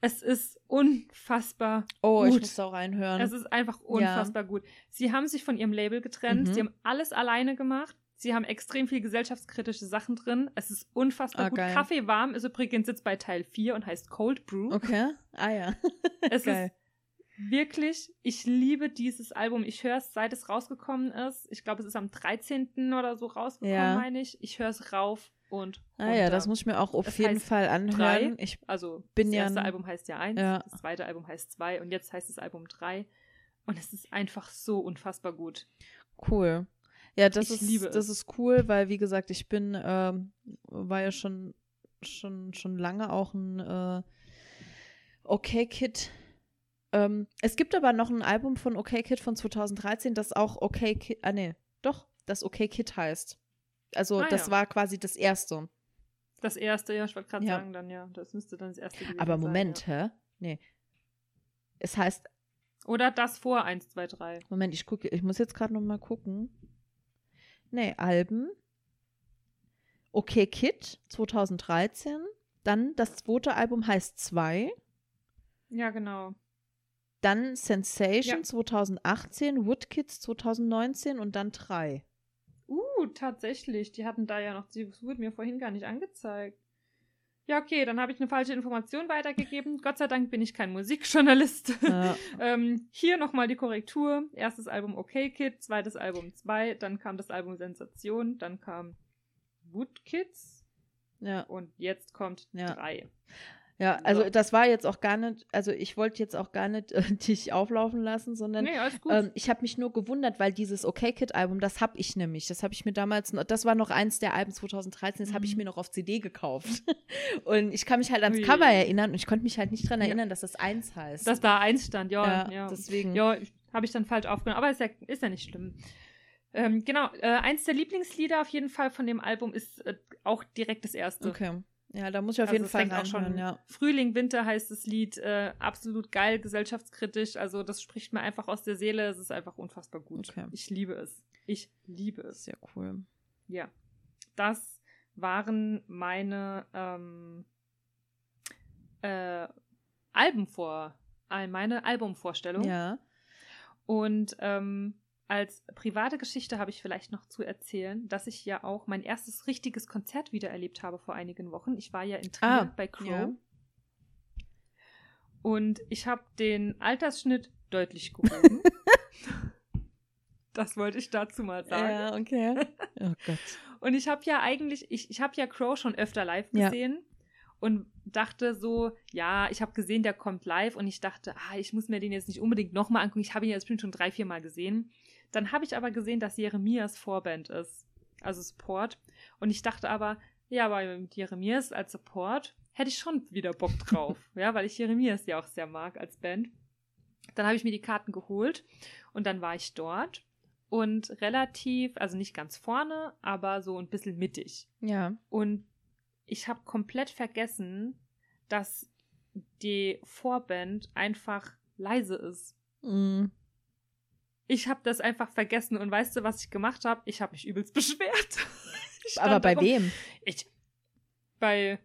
es ist unfassbar Oh, ich gut. muss da auch reinhören. Es ist einfach unfassbar gut. Sie haben sich von ihrem Label getrennt. Mhm. Sie haben alles alleine gemacht. Sie haben extrem viel gesellschaftskritische Sachen drin. Es ist unfassbar Ah, gut. geil. Kaffee warm ist übrigens jetzt bei Teil 4 und heißt Cold Brew. okay. Ah ja. [laughs] Es Geil. Wirklich, ich liebe dieses Album. Ich höre es, seit es rausgekommen ist. Ich glaube, es ist am 13. oder so rausgekommen, Ja. meine ich. Ich höre es rauf und Ah ja, runter. das muss ich mir auch auf Es jeden Fall anhören. drei. Ich Also, bin das ja erste ein- Album heißt ja 1, Ja. das zweite Album heißt 2 und jetzt heißt das Album 3. Und es ist einfach so unfassbar gut. cool. Ja, das Ich ist das ist cool, weil wie gesagt, ich bin ähm, war ja schon schon schon lange auch ein äh, Okay Kid. Ähm, es gibt aber noch ein Album von Okay Kid von 2013, das auch Okay Kid, ah nee, doch, das Okay Kid heißt. Also Ah, das ja. war quasi das erste. Das erste, ja, ich wollte gerade Ja. sagen, dann ja, das müsste dann das erste gewesen Aber sein, Moment, Ja. hä? Nee. Es heißt, Oder das vor 1, 2, 3. Moment, ich gucke, ich muss jetzt gerade noch mal gucken. Nee, Alben. Okay Kid 2013. Dann das zweite Album heißt 2. Ja, genau. Dann Sensation Ja. 2018, Woodkids 2019 und dann 3. Uh, tatsächlich. Die hatten da ja noch, das wurde mir vorhin gar nicht angezeigt. Ja, okay, dann habe ich eine falsche Information weitergegeben. Gott sei Dank bin ich kein Musikjournalist. Ja. [laughs] ähm, hier nochmal die Korrektur. Erstes Album Okay Kid, zweites Album 2, dann kam das Album Sensation, dann kam Woodkids ja. und jetzt kommt Ja. 3. Ja, also So. das war jetzt auch gar nicht, also ich wollte jetzt auch gar nicht äh, [laughs] dich auflaufen lassen, sondern Nee. Ähm, ich habe mich nur gewundert, weil dieses Okay Kid Album, das habe ich nämlich. Das habe ich mir damals, das war noch eins der Alben 2013, das habe ich Mhm. mir noch auf CD gekauft. [laughs] und ich kann mich halt ans Ui. Cover erinnern und ich konnte mich halt nicht dran Ja. erinnern, dass das eins heißt. Dass da eins stand, ja. ja, Ja, deswegen. ja habe ich dann falsch aufgenommen. Aber ist ja, ist ja nicht schlimm. Ähm, genau, äh, eins der Lieblingslieder auf jeden Fall von dem Album ist äh, auch direkt das erste. Okay. Ja, da muss ich auf Also jeden Fall auch schon ja. Frühling, Winter heißt das Lied, äh, absolut geil, gesellschaftskritisch. Also das spricht mir einfach aus der Seele. Es ist einfach unfassbar gut. Okay. Ich liebe es. Ich liebe es. Sehr cool. Ja. Das waren meine ähm, äh, Albenvor, äh, meine Albumvorstellung. Ja. Und ähm, als private Geschichte habe ich vielleicht noch zu erzählen, dass ich ja auch mein erstes richtiges Konzert wieder erlebt habe vor einigen Wochen. Ich war ja in Trier Ah, bei Crow. ja. Und ich habe den Altersschnitt deutlich gehoben. [laughs] das wollte ich dazu mal sagen. Ja, okay. [laughs] Oh Gott. Und ich habe ja eigentlich, ich, ich habe ja Crow schon öfter live Ja. gesehen und dachte so, ja, ich habe gesehen, der kommt live und ich dachte, ah, ich muss mir den jetzt nicht unbedingt nochmal angucken. Ich habe ihn jetzt bestimmt schon drei, vier Mal gesehen. Dann habe ich aber gesehen, dass Jeremias Vorband ist, also Support. Und ich dachte aber, ja, aber mit Jeremias als Support hätte ich schon wieder Bock drauf, [laughs] ja, weil ich Jeremias ja auch sehr mag als Band. Dann habe ich mir die Karten geholt und dann war ich dort und relativ, also nicht ganz vorne, aber so ein bisschen mittig. Ja. Und ich habe komplett vergessen, dass die Vorband einfach leise ist. Mm. Ich habe das einfach vergessen und weißt du, was ich gemacht habe? Ich habe mich übelst [laughs] beschwert. Aber bei darum- wem? Ich bei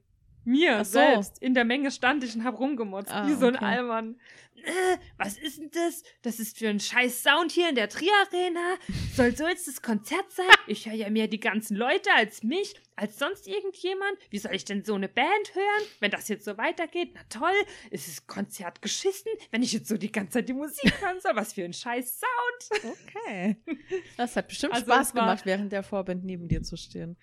Mir so. selbst. In der Menge stand ich und hab rumgemotzt. Ah, wie so ein okay. Allmann. Äh, was ist denn das? Das ist für ein scheiß Sound hier in der Tri-Arena. Soll so jetzt das Konzert sein? Ich höre ja mehr die ganzen Leute als mich, als sonst irgendjemand. Wie soll ich denn so eine Band hören, wenn das jetzt so weitergeht? Na toll, ist das Konzert geschissen, wenn ich jetzt so die ganze Zeit die Musik [laughs] hören soll? Was für ein scheiß Sound. Okay. Das hat bestimmt Also Spaß gemacht, während der Vorband neben dir zu stehen.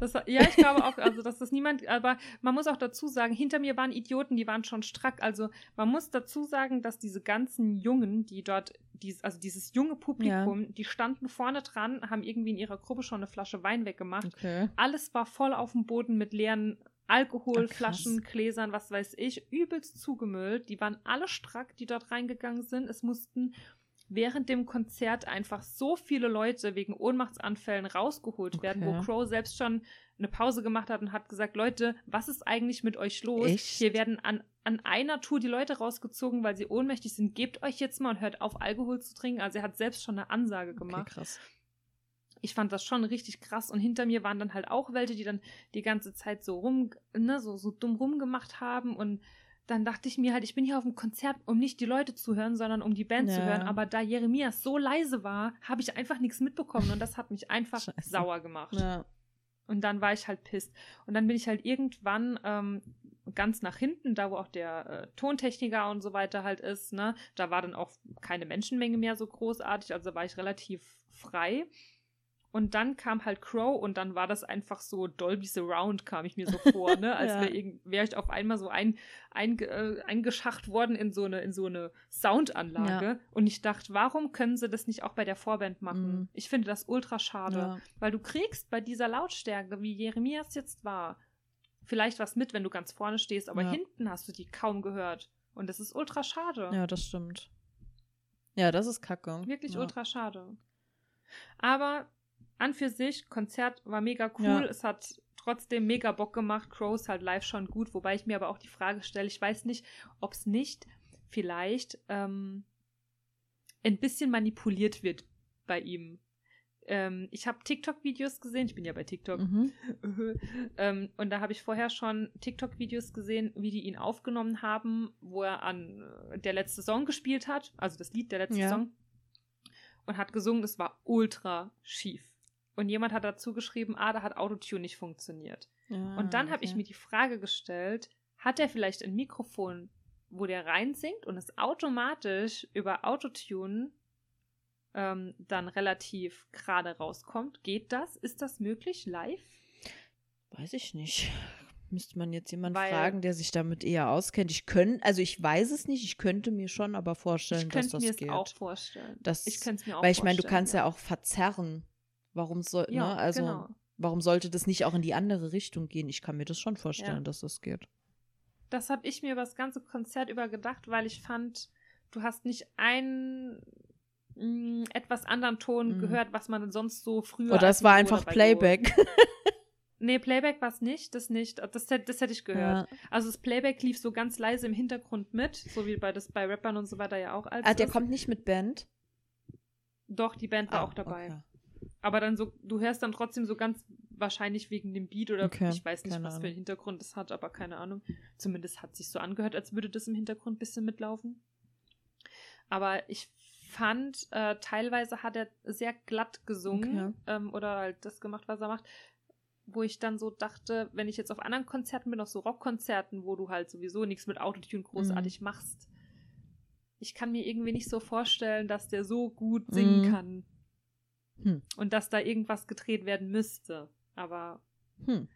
Das, ja, ich glaube auch, also dass das niemand, aber man muss auch dazu sagen, hinter mir waren Idioten, die waren schon strack. Also man muss dazu sagen, dass diese ganzen Jungen, die dort, dies, also dieses junge Publikum, die standen vorne dran, haben irgendwie in ihrer Gruppe schon eine Flasche Wein weggemacht. Okay. Alles war voll auf dem Boden mit leeren Ah, Alkoholflaschen, Gläsern, was weiß ich, übelst zugemüllt. Die waren alle strack, die dort reingegangen sind. Es mussten während dem Konzert einfach so viele Leute wegen Ohnmachtsanfällen rausgeholt werden, wo Okay. Crow selbst schon eine Pause gemacht hat und hat gesagt, Leute, was ist eigentlich mit euch los? Echt? Hier werden an, an einer Tour die Leute rausgezogen, weil sie ohnmächtig sind. Gebt euch jetzt mal und hört auf, Alkohol zu trinken. Also er hat selbst schon eine Ansage Okay, gemacht krass. ich fand das schon richtig krass. Und hinter mir waren dann halt auch welche, die dann die ganze Zeit so rum, ne, so, so dumm rumgemacht haben. Und dann dachte ich mir halt, ich bin hier auf dem Konzert, um nicht die Leute zu hören, sondern um die Band zu Ja. hören. Aber da Jeremias so leise war, habe ich einfach nichts mitbekommen. Und das hat mich einfach [laughs] Scheiße. sauer gemacht. Ja. Und dann war ich halt pisst. Und dann bin ich halt irgendwann ähm, ganz nach hinten, da wo auch der äh, Tontechniker und so weiter halt ist, ne? Da war dann auch keine Menschenmenge mehr so großartig, also war ich relativ frei. Und dann kam halt Crow und dann war das einfach so Dolby Surround, kam ich mir so vor, ne? [laughs] Als Ja. wäre wär ich auf einmal so ein, ein, äh, eingeschacht worden in so eine, in so eine Soundanlage. Und ich dachte, warum können sie das nicht auch bei der Vorband machen? Mhm. Ich finde das ultra schade. Ja. Weil du kriegst bei dieser Lautstärke, wie Jeremias jetzt war, vielleicht was mit, wenn du ganz vorne stehst, aber Ja. hinten hast du die kaum gehört. Und das ist ultra schade. ja, das stimmt. Ja, das ist kacke. Wirklich ja. ultra schade. Aber an für sich, Konzert war mega cool. Ja. Es hat trotzdem mega Bock gemacht. Crows halt live schon gut, wobei ich mir aber auch die Frage stelle, ich weiß nicht, ob es nicht vielleicht ähm, ein bisschen manipuliert wird bei ihm. Ähm, ich habe TikTok-Videos gesehen, ich bin ja bei TikTok, Mhm. [laughs] ähm, und da habe ich vorher schon TikTok-Videos gesehen, wie die ihn aufgenommen haben, wo er an äh, der letzte Song gespielt hat, also das Lied der letzte Ja. Song, und hat gesungen, es war ultra schief. Und jemand hat dazu geschrieben, ah, da hat Autotune nicht funktioniert. Ja, und dann habe ich okay. mir die Frage gestellt, hat er vielleicht ein Mikrofon, wo der reinsingt und es automatisch über Autotune ähm, dann relativ gerade rauskommt? Geht das? Ist das möglich live? Weiß ich nicht. Müsste man jetzt jemanden Weil- fragen, der sich damit eher auskennt. Ich könnte, also ich weiß es nicht, ich könnte mir schon aber vorstellen, Ich dass könnte das mir es geht. auch vorstellen. Das- ich könnte es mir auch Weil ich meine, du vorstellen, kannst ja auch verzerren. Warum soll, Ja, ne? Also, genau. warum sollte das nicht auch in die andere Richtung gehen? Ich kann mir das schon vorstellen, Ja. dass das geht. Das habe ich mir über das ganze Konzert über gedacht, weil ich fand, du hast nicht einen mh, etwas anderen Ton Mhm. gehört, was man sonst so früher. Oder es war einfach Playback. [laughs] Nee, Playback war es nicht, das nicht. Das, das hätte ich gehört. Ja. Also das Playback lief so ganz leise im Hintergrund mit, so wie bei das bei Rappern und so weiter ja auch als Ah, der kommt nicht mit Band. Doch, die Band war Ah, auch dabei. okay. Aber dann so, du hörst dann trotzdem so ganz wahrscheinlich wegen dem Beat oder Okay, ich weiß nicht, was für einen Hintergrund das hat, aber keine Ahnung. Zumindest hat sich so angehört, als würde das im Hintergrund ein bisschen mitlaufen. Aber ich fand, äh, teilweise hat er sehr glatt gesungen ähm, oder halt das gemacht, was er macht, wo ich dann so dachte, wenn ich jetzt auf anderen Konzerten bin, auf so Rockkonzerten, wo du halt sowieso nichts mit Autotune großartig machst, ich kann mir irgendwie nicht so vorstellen, dass der so gut singen Mhm. kann. Hm. Und dass da irgendwas gedreht werden müsste. Aber Hm.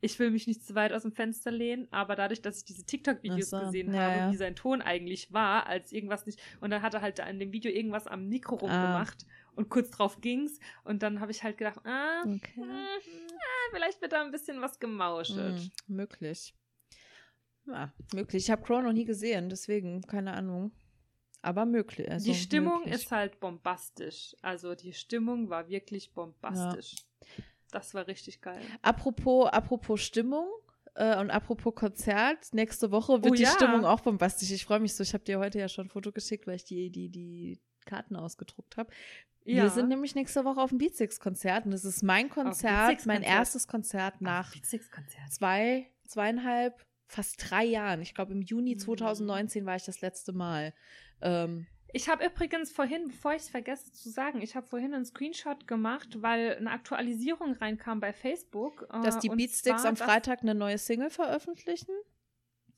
ich will mich nicht zu weit aus dem Fenster lehnen, aber dadurch, dass ich diese TikTok-Videos so, gesehen ja, habe, ja. wie sein Ton eigentlich war, als irgendwas nicht. Und dann hat er halt da in dem Video irgendwas am Mikro Ah. rumgemacht und kurz drauf ging's. Und dann habe ich halt gedacht, ah, Okay. hm, ah, vielleicht wird da ein bisschen was gemauschelt. Hm, möglich. Ja, möglich. Ich habe Crow noch nie gesehen, deswegen, keine Ahnung. Aber möglich. Also die Stimmung möglich. ist halt bombastisch. Also die Stimmung war wirklich bombastisch. Das war richtig geil. Apropos, apropos Stimmung äh, und apropos Konzert, nächste Woche wird Oh die ja. Stimmung auch bombastisch. Ich freue mich so. Ich habe dir heute ja schon ein Foto geschickt, weil ich die, die, die Karten ausgedruckt habe. Wir sind nämlich nächste Woche auf dem Beatsix-Konzert und das ist mein Konzert, mein erstes Konzert nach Konzert. zwei zweieinhalb, fast drei Jahren. Ich glaube, im Juni Mhm. 2019 war ich das letzte Mal. Ähm, Ich habe übrigens vorhin, bevor ich es vergesse zu sagen, ich habe vorhin einen Screenshot gemacht, weil eine Aktualisierung reinkam bei Facebook. äh, dass die Beatsticks zwar, am Freitag eine neue Single veröffentlichen.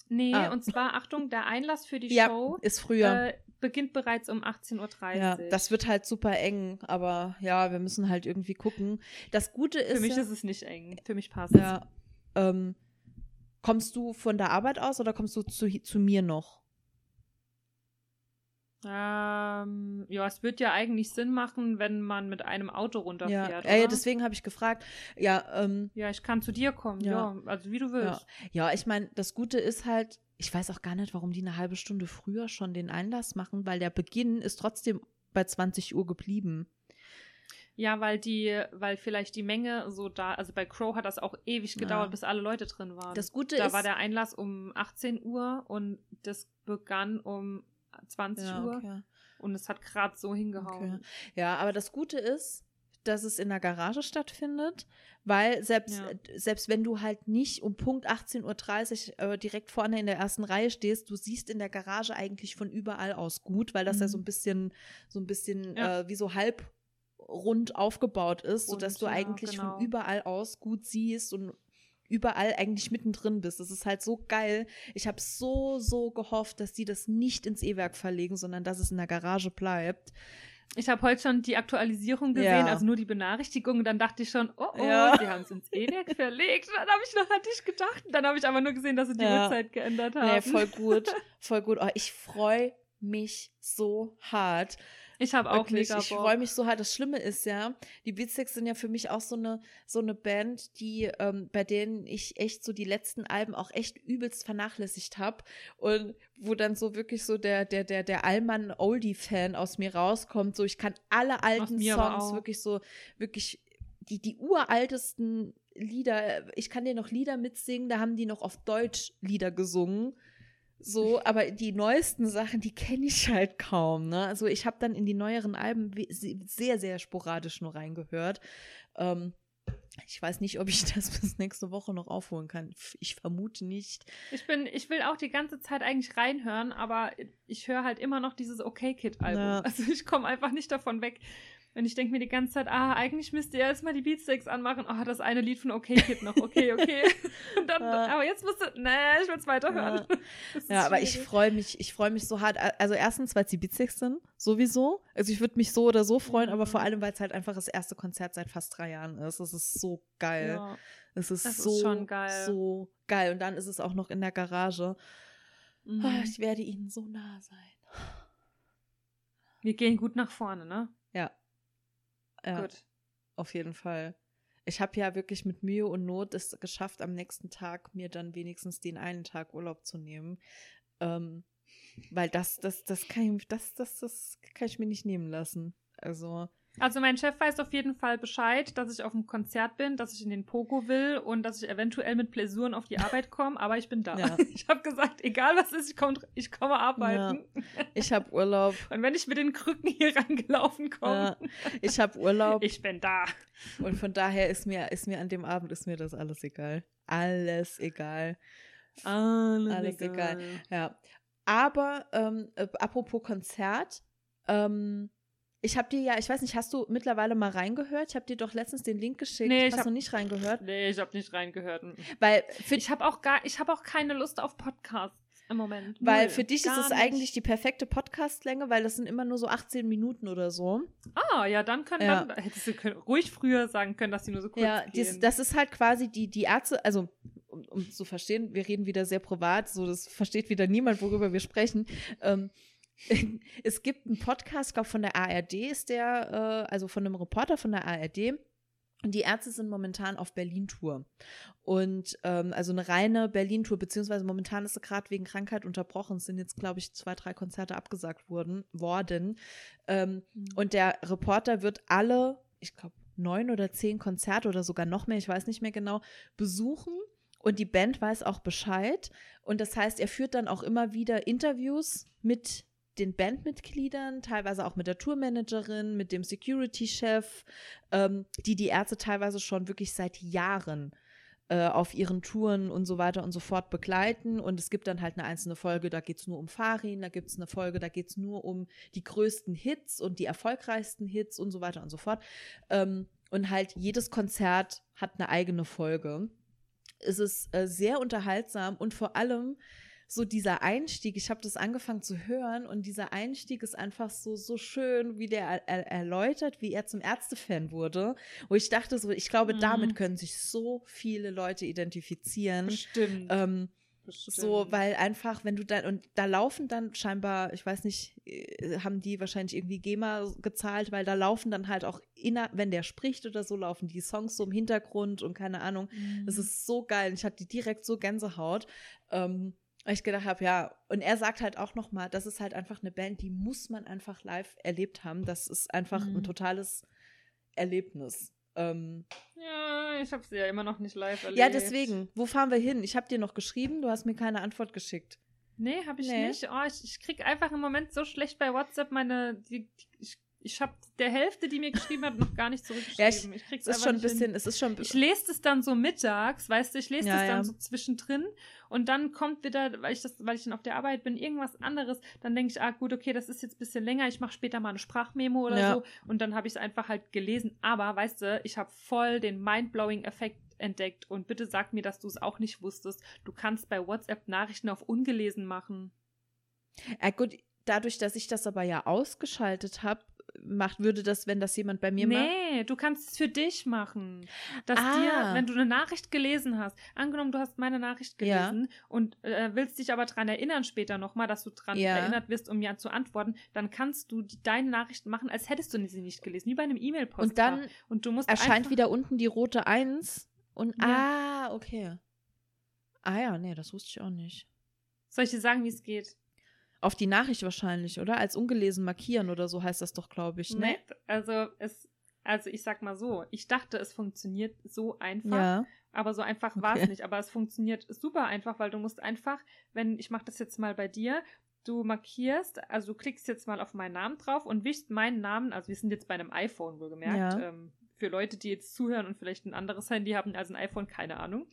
Nee, Ah. und zwar, Achtung, der Einlass für die Ja, Show ist früher. äh, beginnt bereits um 18.30 ja, Uhr. das wird halt super eng, aber ja, wir müssen halt irgendwie gucken. Das Gute ist. Für mich ja, ist es nicht eng. Für mich passt es. ja, ähm, kommst du von der Arbeit aus oder kommst du zu, zu mir noch? Ähm, ja, es wird ja eigentlich Sinn machen, wenn man mit einem Auto Ja, runterfährt. ja, ja, oder? deswegen habe ich gefragt. Ja, ähm, ja, ich kann zu dir kommen. Ja. Ja, also wie du Ja, willst. ja ich meine, das Gute ist halt, ich weiß auch gar nicht, warum die eine halbe Stunde früher schon den Einlass machen, weil der Beginn ist trotzdem bei 20 Uhr geblieben. Ja, weil die, weil vielleicht die Menge so da, also bei Crow hat das auch ewig gedauert, Ja. bis alle Leute drin waren. Das Gute da ist, war der Einlass um 18 Uhr und das begann um 20 ja, Uhr okay. und es hat gerade so hingehauen. Okay. ja, aber das Gute ist, dass es in der Garage stattfindet, weil selbst, Ja. selbst wenn du halt nicht um Punkt 18.30 Uhr äh, direkt vorne in der ersten Reihe stehst, du siehst in der Garage eigentlich von überall aus gut, weil das ja Mhm. so ein bisschen, so ein bisschen Ja. äh, wie so halb rund aufgebaut ist, sodass Rund, du ja, eigentlich genau. von überall aus gut siehst und überall eigentlich mittendrin bist. Das ist halt so geil. Ich habe so, so gehofft, dass die das nicht ins E-Werk verlegen, sondern dass es in der Garage bleibt. Ich habe heute schon die Aktualisierung gesehen, Ja. also nur die Benachrichtigung. Und dann dachte ich schon, oh oh, Ja. sie haben es ins E-Werk [laughs] verlegt. Dann habe ich noch an dich gedacht. Dann habe ich aber nur gesehen, dass sie die Ja. Uhrzeit geändert haben. Nee, voll gut, [laughs] voll gut. Oh, ich freue mich so hart. Ich habe auch Wirklich, mega ich freue mich so hart. Das Schlimme ist ja, die Beatsticks sind ja für mich auch so eine, so eine Band, die, ähm, bei denen ich echt so die letzten Alben auch echt übelst vernachlässigt habe. Und wo dann so wirklich so der, der, der, der Allmann-Oldie-Fan aus mir rauskommt. So, ich kann alle alten Songs wirklich so, wirklich die, die uraltesten Lieder, ich kann dir noch Lieder mitsingen, da haben die noch auf Deutsch Lieder gesungen. So, aber die neuesten Sachen, die kenne ich halt kaum. Ne? Also ich habe dann in die neueren Alben sehr, sehr sporadisch nur reingehört. Ähm, ich weiß nicht, ob ich [laughs] das bis nächste Woche noch aufholen kann. Ich vermute nicht. Ich bin, ich will auch die ganze Zeit eigentlich reinhören, aber ich höre halt immer noch dieses Okay-Kid-Album. Ja. Also ich komme einfach nicht davon weg. Und ich denke mir die ganze Zeit, ah, eigentlich müsst ihr jetzt mal die Beatsticks anmachen. Oh, das eine Lied von Okay Kid noch. Okay, [laughs] okay. Und dann, Ja. aber jetzt musst du, nee, ich will es weiterhören. [laughs] Das ist Ja, aber ich freue mich, ich freue mich so hart. Also erstens, weil es die Beatsticks sind, sowieso. Also ich würde mich so oder so freuen, aber vor Mhm. allem, weil es halt einfach das erste Konzert seit fast drei Jahren ist. Es ist so geil. Ja. Es ist Das ist so, schon geil. so geil. Und dann ist es auch noch in der Garage. Mhm. Ich werde ihnen so nah sein. Wir gehen gut nach vorne, ne? Ja. Gut. auf jeden Fall. Ich habe ja wirklich mit Mühe und Not es geschafft, am nächsten Tag mir dann wenigstens den einen Tag Urlaub zu nehmen. Ähm, weil das, das, das kann ich, das, das, das kann ich mir nicht nehmen lassen. Also, Also mein Chef weiß auf jeden Fall Bescheid, dass ich auf dem Konzert bin, dass ich in den Pogo will und dass ich eventuell mit Blessuren auf die [laughs] Arbeit komme, aber ich bin da. Ja. [laughs] Ich habe gesagt, egal was ist, ich, komm, ich komme arbeiten. ich habe Urlaub. [laughs] Und wenn ich mit den Krücken hier reingelaufen komme, Ja, ich habe Urlaub. ich bin da. Und von daher ist mir, ist mir an dem Abend ist mir das alles egal. Alles egal. Alles, Alles egal. Ja. Aber ähm, äh, apropos Konzert, ähm, ich habe dir ja, ich weiß nicht, hast du mittlerweile mal reingehört? Ich habe dir doch letztens den Link geschickt. Nee, ich hast hab- du nicht reingehört? Nee, ich habe nicht reingehört. Weil für, Ich habe auch gar, ich habe auch keine Lust auf Podcasts im Moment. weil Null. für dich ist es nicht. eigentlich die perfekte Podcastlänge, weil das sind immer nur so 18 Minuten oder so. Ah, ja, dann können Ja. dann hättest du können, ruhig früher sagen können, dass die nur so kurz ja, gehen. dies, das ist halt quasi die, die Ärzte, also um, um zu verstehen, wir reden wieder sehr privat, so das versteht wieder niemand, worüber wir sprechen. Ähm, [laughs] es gibt einen Podcast, ich glaube von der ARD ist der, äh, also von einem Reporter von der ARD. Und die Ärzte sind momentan auf Berlin-Tour. Und ähm, also eine reine Berlin-Tour, beziehungsweise momentan ist sie gerade wegen Krankheit unterbrochen. Es sind jetzt, glaube ich, zwei, drei Konzerte abgesagt wurden, worden. Ähm, Mhm. und der Reporter wird alle, ich glaube, neun oder zehn Konzerte oder sogar noch mehr, ich weiß nicht mehr genau, besuchen. Und die Band weiß auch Bescheid. Und das heißt, er führt dann auch immer wieder Interviews mit den Bandmitgliedern, teilweise auch mit der Tourmanagerin, mit dem Security-Chef, ähm, die die Ärzte teilweise schon wirklich seit Jahren äh, auf ihren Touren und so weiter und so fort begleiten. Und es gibt dann halt eine einzelne Folge, da geht es nur um Farin, da gibt es eine Folge, da geht es nur um die größten Hits und die erfolgreichsten Hits und so weiter und so fort. Ähm, und halt jedes Konzert hat eine eigene Folge. Es ist äh, sehr unterhaltsam und vor allem so dieser Einstieg, ich habe das angefangen zu hören und dieser Einstieg ist einfach so, so schön, wie der er, er, erläutert, wie er zum Ärztefan wurde. Wo ich dachte so, ich glaube, Mhm. damit können sich so viele Leute identifizieren. Bestimmt. Ähm, so, weil einfach, wenn du dann, und da laufen dann scheinbar, ich weiß nicht, äh, haben die wahrscheinlich irgendwie GEMA gezahlt, weil da laufen dann halt auch, inner, wenn der spricht oder so, laufen die Songs so im Hintergrund und keine Ahnung. Mhm. Das ist so geil. Ich hatte direkt so Gänsehaut. Ähm, ich gedacht habe, ja, und er sagt halt auch noch mal, das ist halt einfach eine Band, die muss man einfach live erlebt haben. Das ist einfach Mhm. ein totales Erlebnis. Ähm, Ja, ich habe sie ja immer noch nicht live erlebt. ja, deswegen, wo fahren wir hin? Ich habe dir noch geschrieben, du hast mir keine Antwort geschickt. Nee, habe ich Nee. nicht. Oh, ich, ich krieg einfach im Moment so schlecht bei WhatsApp meine. Die, die, ich ich habe der Hälfte, die mir geschrieben hat, noch gar nicht zurückgeschrieben. Ja, ich- ich krieg's Es ist schon ein nicht hin. bisschen, es ist schon. Ich lese es dann so mittags, weißt du, ich lese Ja, das dann ja. so zwischendrin und dann kommt wieder, weil ich das, weil ich dann auf der Arbeit bin, irgendwas anderes, dann denke ich, ah gut, okay, das ist jetzt ein bisschen länger, ich mache später mal eine Sprachmemo oder Ja. so und dann habe ich es einfach halt gelesen, aber weißt du, ich habe voll den mindblowing Effekt entdeckt und bitte sag mir, dass du es auch nicht wusstest. Du kannst bei WhatsApp Nachrichten auf ungelesen machen. Ja, gut, dadurch, dass ich das aber ja ausgeschaltet habe, macht, würde das, wenn das jemand bei mir macht. Nee, du kannst es für dich machen. Dass Ah. dir, wenn du eine Nachricht gelesen hast, angenommen, du hast meine Nachricht Ja. gelesen und äh, willst dich aber daran erinnern später nochmal, dass du daran Ja. erinnert wirst, um mir zu antworten, dann kannst du die, deine Nachricht machen, als hättest du sie nicht gelesen, wie bei einem E-Mail-Postfach. Und dann und du musst erscheint wieder unten die rote Eins und Ja. ah, okay. Ah ja, nee, das wusste ich auch nicht. Soll ich dir sagen, wie es geht? Auf die Nachricht wahrscheinlich, oder? Als ungelesen markieren oder so heißt das doch, glaube ich, ne? Nee, also es, also ich sag mal so, ich dachte, es funktioniert so einfach. Ja. Aber so einfach war es Okay. nicht. Aber es funktioniert super einfach, weil du musst einfach, wenn, ich mache das jetzt mal bei dir, du markierst, also du klickst jetzt mal auf meinen Namen drauf und wischst meinen Namen, also wir sind jetzt bei einem iPhone wohlgemerkt, Ja. ähm, für Leute, die jetzt zuhören und vielleicht ein anderes Handy haben als ein iPhone, keine Ahnung.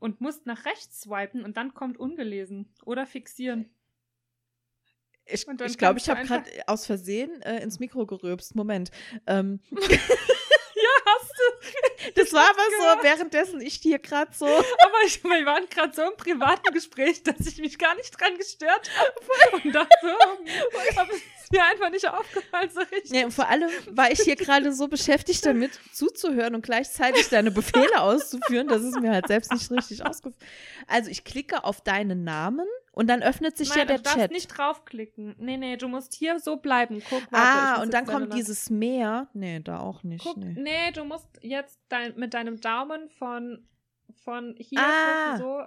Und musst nach rechts swipen und dann kommt ungelesen oder fixieren. Ich dann ich glaube, kannst ich habe gerade aus Versehen äh, ins Mikro gerülpst. Moment. Ähm, [laughs] Ja, hast du. [laughs] das war aber gehört. so, währenddessen ich hier gerade so. [laughs] Aber ich, wir waren gerade so im privaten Gespräch, dass ich mich gar nicht dran gestört habe. Und dachte, so, aber es ist mir einfach nicht aufgefallen so richtig. Ja, und vor allem war ich hier gerade so beschäftigt damit, zuzuhören und gleichzeitig deine Befehle auszuführen, dass es mir halt selbst nicht richtig ausgefallen Also ich klicke auf deinen Namen und dann öffnet sich Nein, ja der du darfst Chat. nicht draufklicken. Nee, nee, du musst hier so bleiben. Guck, warte, ah, und dann kommt dieses Meer. Nee, da auch nicht. Guck, nee. nee. du musst jetzt dein, mit deinem Daumen von, von hier Ah. so,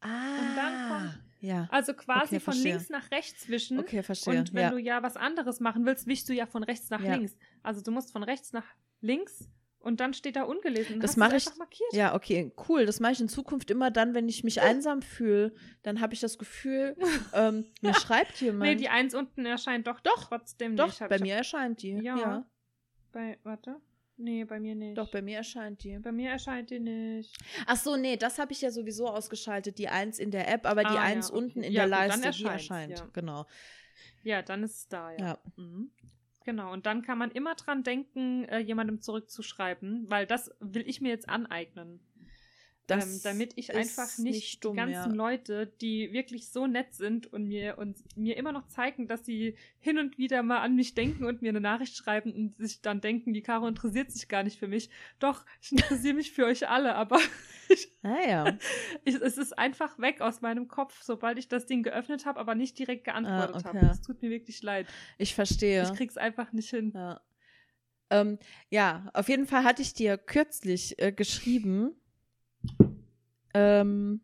Ah, dann kommt- ja. also quasi Okay, von links nach rechts wischen. Okay, verstehe. Und wenn ja. du ja was anderes machen willst, wischst du ja von rechts nach Ja. links. Also du musst von rechts nach links und dann steht da ungelesen. Das mache ich- einfach markiert. Ja, okay, cool. Das mache ich in Zukunft immer dann, wenn ich mich einsam fühle. Dann habe ich das Gefühl, [laughs] ähm, mir schreibt jemand. Nee, die Eins unten erscheint doch, Doch, trotzdem Doch, nicht. Hab bei mir erscheint die. Ja. Ja. Bei, warte. Nee, bei mir nicht. Doch, bei mir erscheint die. Bei mir erscheint die nicht. Ach so, nee, das habe ich ja sowieso ausgeschaltet, die Eins in der App, aber die Ah, ja, Eins okay. unten in Ja, der gut, Leiste, die erscheint. ja. Genau. Ja, dann ist es da, ja. Ja. Mhm. Genau, und dann kann man immer dran denken, äh, jemandem zurückzuschreiben, weil das will ich mir jetzt aneignen. Ähm, damit ich einfach nicht, nicht dumm, die ganzen ja. Leute, die wirklich so nett sind und mir und mir immer noch zeigen, dass sie hin und wieder mal an mich denken und mir eine Nachricht schreiben und sich dann denken, die Caro interessiert sich gar nicht für mich. Doch, [laughs] ich interessiere mich für euch alle, aber [laughs] Ah ja. [laughs] ich, es ist einfach weg aus meinem Kopf, sobald ich das Ding geöffnet habe, aber nicht direkt geantwortet Ah, habe. okay. Es tut mir wirklich leid. Ich verstehe. Ich krieg's einfach nicht hin. Ja. Ähm, ja, auf jeden Fall hatte ich dir kürzlich äh, geschrieben. Ähm,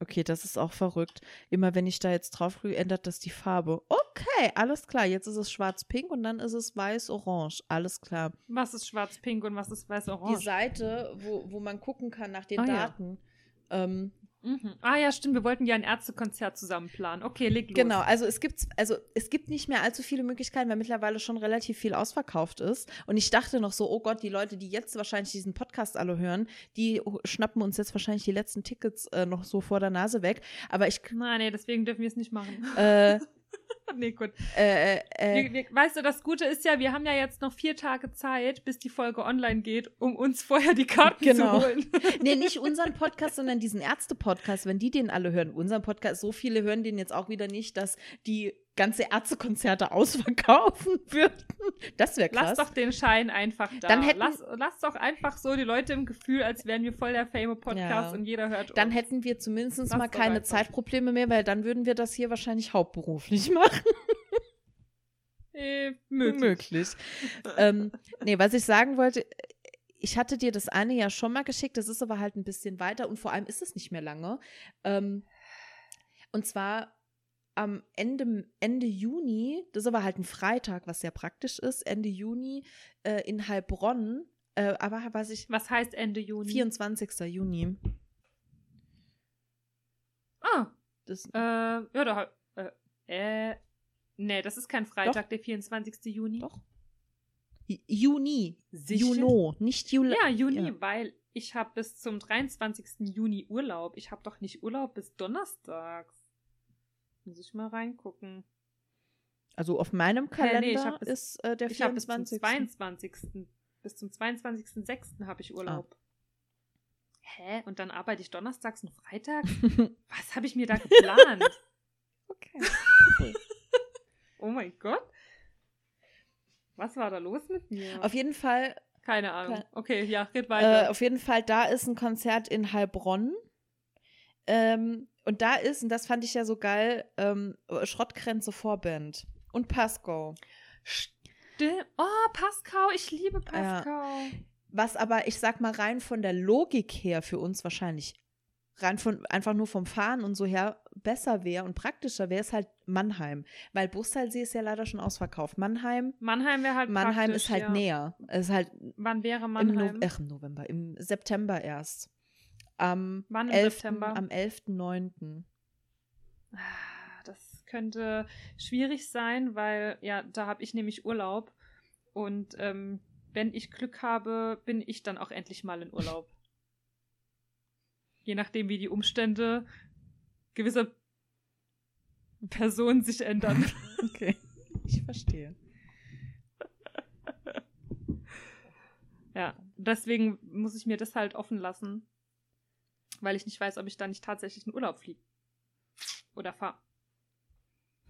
okay, das ist auch verrückt. Immer wenn ich da jetzt drauf rühre, ändert das die Farbe. Okay, alles klar. Jetzt ist es schwarz-pink und dann ist es weiß-orange. Alles klar. Was ist schwarz-pink und was ist Die weiß-orange? Seite, wo, wo man gucken kann nach den ja. Daten. Ähm, Mhm. Ah ja, stimmt. Wir wollten ja ein Ärztekonzert zusammen planen. Okay, leg los. Genau, also es gibt also es gibt nicht mehr allzu viele Möglichkeiten, weil mittlerweile schon relativ viel ausverkauft ist. Und ich dachte noch so, oh Gott, die Leute, die jetzt wahrscheinlich diesen Podcast alle hören, die schnappen uns jetzt wahrscheinlich die letzten Tickets äh, noch so vor der Nase weg. Aber ich Nein, nee, deswegen dürfen wir es nicht machen. äh, [laughs] [laughs] nee, gut. äh, äh, Wir, wir, weißt du, das Gute ist ja, wir haben ja jetzt noch vier Tage Zeit, bis die Folge online geht, um uns vorher die Karten Genau. zu holen. [laughs] nee, nicht [laughs] unseren Podcast, sondern diesen Ärzte-Podcast, wenn die den alle hören. Unseren Podcast, so viele hören den jetzt auch wieder nicht, dass die ganze Ärztekonzerte [laughs] ausverkaufen würden. Das wäre krass. Lass doch den Schein einfach da. Dann hätten- lass, lass doch einfach so die Leute im Gefühl, als wären wir voll der Fame-Podcast Ja. und jeder hört dann uns. hätten wir zumindest Lass mal keine. Zeitprobleme mehr, weil dann würden wir das hier wahrscheinlich hauptberuflich [laughs] machen. äh, möglich. Möglich. ähm, nee, was ich sagen wollte, ich hatte dir das eine ja schon mal geschickt, das ist aber halt ein bisschen weiter und vor allem ist es nicht mehr lange. Ähm, und zwar am Ende, Ende Juni, das ist aber halt ein Freitag, was sehr praktisch ist, Ende Juni äh, in Heilbronn, äh, aber was ich, Was heißt Ende Juni? 24. Juni. Ah, Das, äh, ja, da, äh, äh, nee, das ist kein Freitag, der 24. Juni. Doch. Juni. Sicher? Juno, nicht Juli. Ja, Juni, Ja. weil ich habe bis zum 23. Juni Urlaub. Ich habe doch nicht Urlaub bis Donnerstags. Muss ich mal reingucken. Also auf meinem Kalender nee, ich hab bis- ist äh, der ich habe bis zum 24. 22. Bis zum 22.06. habe ich Urlaub. Hä? Und dann arbeite ich donnerstags und freitags? [laughs] Was habe ich mir da geplant? [laughs] Okay. [laughs] oh mein Gott. Was war da los mit mir? Auf jeden Fall, Keine Ahnung. Okay, ja, äh, weiter. auf jeden Fall, da ist ein Konzert in Heilbronn. Ähm, und da ist, und das fand ich ja so geil, ähm, Schrottgrenze Vorband. Und Pasco. Still. Oh, Pascal, ich liebe Pascal. Was aber, ich sag mal, rein von der Logik her für uns wahrscheinlich, rein von, einfach nur vom Fahren und so her besser wäre und praktischer wäre es halt Mannheim. Weil Brustalsee ist ja leider schon ausverkauft. Mannheim, Mannheim wäre halt Mannheim ist halt ja. näher. Es ist halt Wann wäre Im, Mannheim? no ach, im November, im September erst. Am Wann im 11. September? Am 11.9. Ah, Das könnte schwierig sein, weil ja, da habe ich nämlich Urlaub. Und ähm, wenn ich Glück habe, bin ich dann auch endlich mal in Urlaub. Je nachdem, wie die Umstände gewisser Personen sich ändern. [laughs] [laughs] Okay. Ich verstehe. ja, deswegen muss ich mir das halt offen lassen, weil ich nicht weiß, ob ich da nicht tatsächlich in Urlaub fliege. Oder fahre.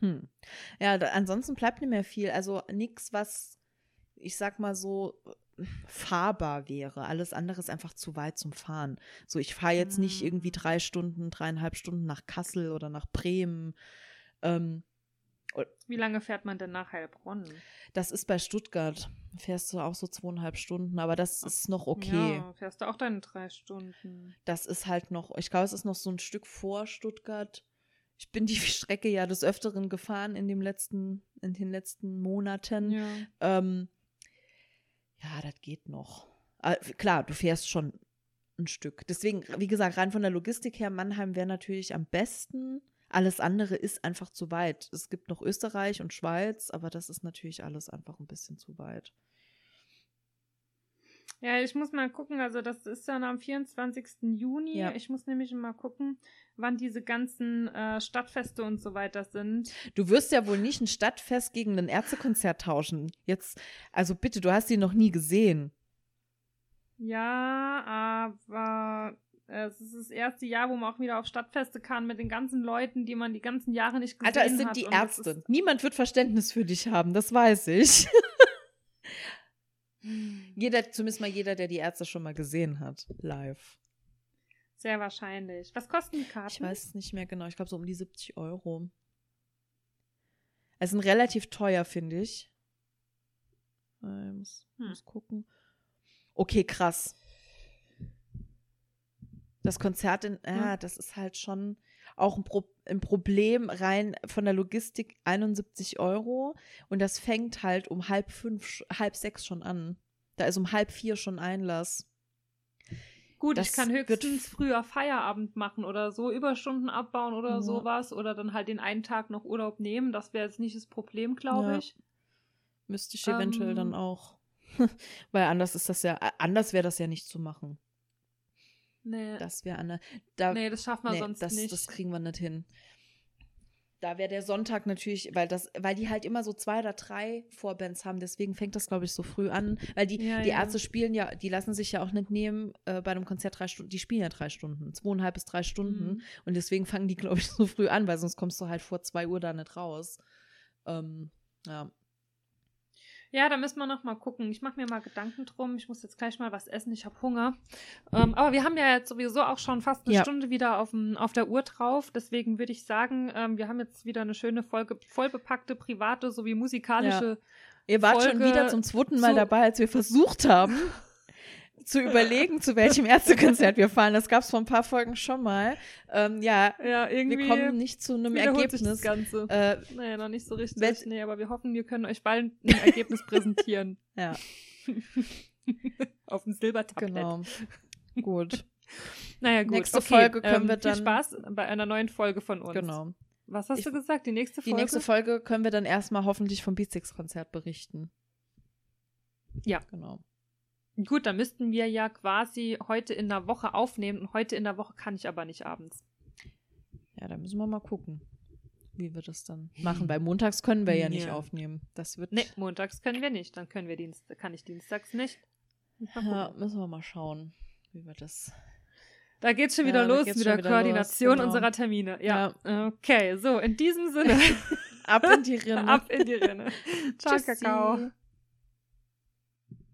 Hm. Ja, da, ansonsten bleibt nicht mehr viel. Also nichts, was, ich sag mal so, fahrbar wäre. Alles andere ist einfach zu weit zum Fahren. So, ich fahre jetzt nicht Hm. irgendwie drei Stunden, dreieinhalb Stunden nach Kassel oder nach Bremen. Ähm, Wie lange fährt man denn nach Heilbronn? das ist bei Stuttgart. Fährst du auch so zweieinhalb Stunden, aber das ist noch okay. Ja, fährst du auch deine drei Stunden. Das ist halt noch, ich glaube, es ist noch so ein Stück vor Stuttgart. Ich bin die [laughs] Strecke ja des Öfteren gefahren in dem letzten, in den letzten Monaten. Ja. Ähm, ja, das geht noch. Aber klar, du fährst schon ein Stück. Deswegen, wie gesagt, rein von der Logistik her, Mannheim wäre natürlich am besten. Alles andere ist einfach zu weit. Es gibt noch Österreich und Schweiz, aber das ist natürlich alles einfach ein bisschen zu weit. Ja, ich muss mal gucken, also das ist dann am 24. Juni. Ja. Ich muss nämlich mal gucken, wann diese ganzen äh, Stadtfeste und so weiter sind. Du wirst ja wohl nicht ein Stadtfest gegen ein Ärztekonzert tauschen. Jetzt, also bitte, du hast ihn noch nie gesehen. Ja, aber es ist das erste Jahr, wo man auch wieder auf Stadtfeste kann mit den ganzen Leuten, die man die ganzen Jahre nicht gesehen Alter, es hat. sind die Ärzte. Niemand wird Verständnis für dich haben, das weiß ich. [laughs] jeder, zumindest mal jeder, der die Ärzte schon mal gesehen hat, live. Sehr wahrscheinlich. Was kosten die Karten? Ich weiß es nicht mehr genau. Ich glaube so um die 70 Euro. Es sind relativ teuer, finde ich. Äh, Ich muss, Hm. muss gucken. Okay, krass. Das Konzert in, ja, Hm. das ist halt schon auch ein, Pro ein Problem rein von der Logistik 71 Euro und das fängt halt um halb fünf, halb sechs schon an. Da ist um halb vier schon Einlass. Gut, Das ich kann höchstens früher Feierabend machen oder so, Überstunden abbauen oder Ja. sowas. Oder dann halt den einen Tag noch Urlaub nehmen. Das wäre jetzt nicht das Problem, glaube Ja. ich. Müsste ich eventuell Ähm. dann auch. [laughs] Weil anders ist das ja, anders wäre das ja nicht zu machen. Nee, Das wäre eine. Da, nee das schaffen wir nee, sonst das, nicht. das kriegen wir nicht hin. Da wäre der Sonntag natürlich, weil das, weil die halt immer so zwei oder drei Vorbands haben, deswegen fängt das, glaube ich, so früh an. Weil die, Ja, die ja. Ärzte spielen ja, die lassen sich ja auch nicht nehmen äh, bei einem Konzert drei Stunden, die spielen ja drei Stunden, zweieinhalb bis drei Stunden. Mhm. Und deswegen fangen die, glaube ich, [laughs] so früh an, weil sonst kommst du halt vor zwei Uhr da nicht raus. Ähm, ja. Ja, da müssen wir noch mal gucken. Ich mache mir mal Gedanken drum. Ich muss jetzt gleich mal was essen. Ich habe Hunger. Ähm, aber wir haben ja jetzt sowieso auch schon fast eine Ja. Stunde wieder auf, dem, auf der Uhr drauf. Deswegen würde ich sagen, ähm, wir haben jetzt wieder eine schöne Folge, vollbepackte private sowie musikalische. Ihr wart schon Folge wieder zum zweiten Mal zu- dabei, als wir versucht haben, [laughs] zu überlegen, zu welchem Ärztekonzert wir fahren. Das gab es vor ein paar Folgen schon mal. Ähm, ja, Ja, irgendwie wir kommen nicht zu einem Ergebnis. das Ganze. Äh, Naja, noch nicht so richtig. Nee, aber wir hoffen, wir können euch bald ein Ergebnis [laughs] präsentieren. ja, Auf dem Silbertablett. genau. Gut, Naja, gut. Nächste okay. Folge können ähm, wir Viel dann- Spaß bei einer neuen Folge von uns. genau. Was hast Ich- du gesagt? Die nächste Die Folge? nächste Folge können wir dann erstmal hoffentlich vom Beatsticks-Konzert berichten. Ja. Genau. Gut, dann müssten wir ja quasi heute in der Woche aufnehmen und heute in der Woche kann ich aber nicht abends. Ja, da müssen wir mal gucken, wie wir das dann machen. Weil montags können wir ja nicht Ja. aufnehmen. Das wird. Nee, montags können wir nicht. Dann können wir Dienst kann ich dienstags nicht. Ja, müssen wir mal schauen, wie wir das. Da geht's schon Ja, wieder da los mit der Koordination los, genau. unserer Termine. Ja. Okay, so, in diesem Sinne, [laughs] Ab in die Rinne. [laughs] ab in die Rinne. [laughs] Ciao, Tschüssi. Kakao.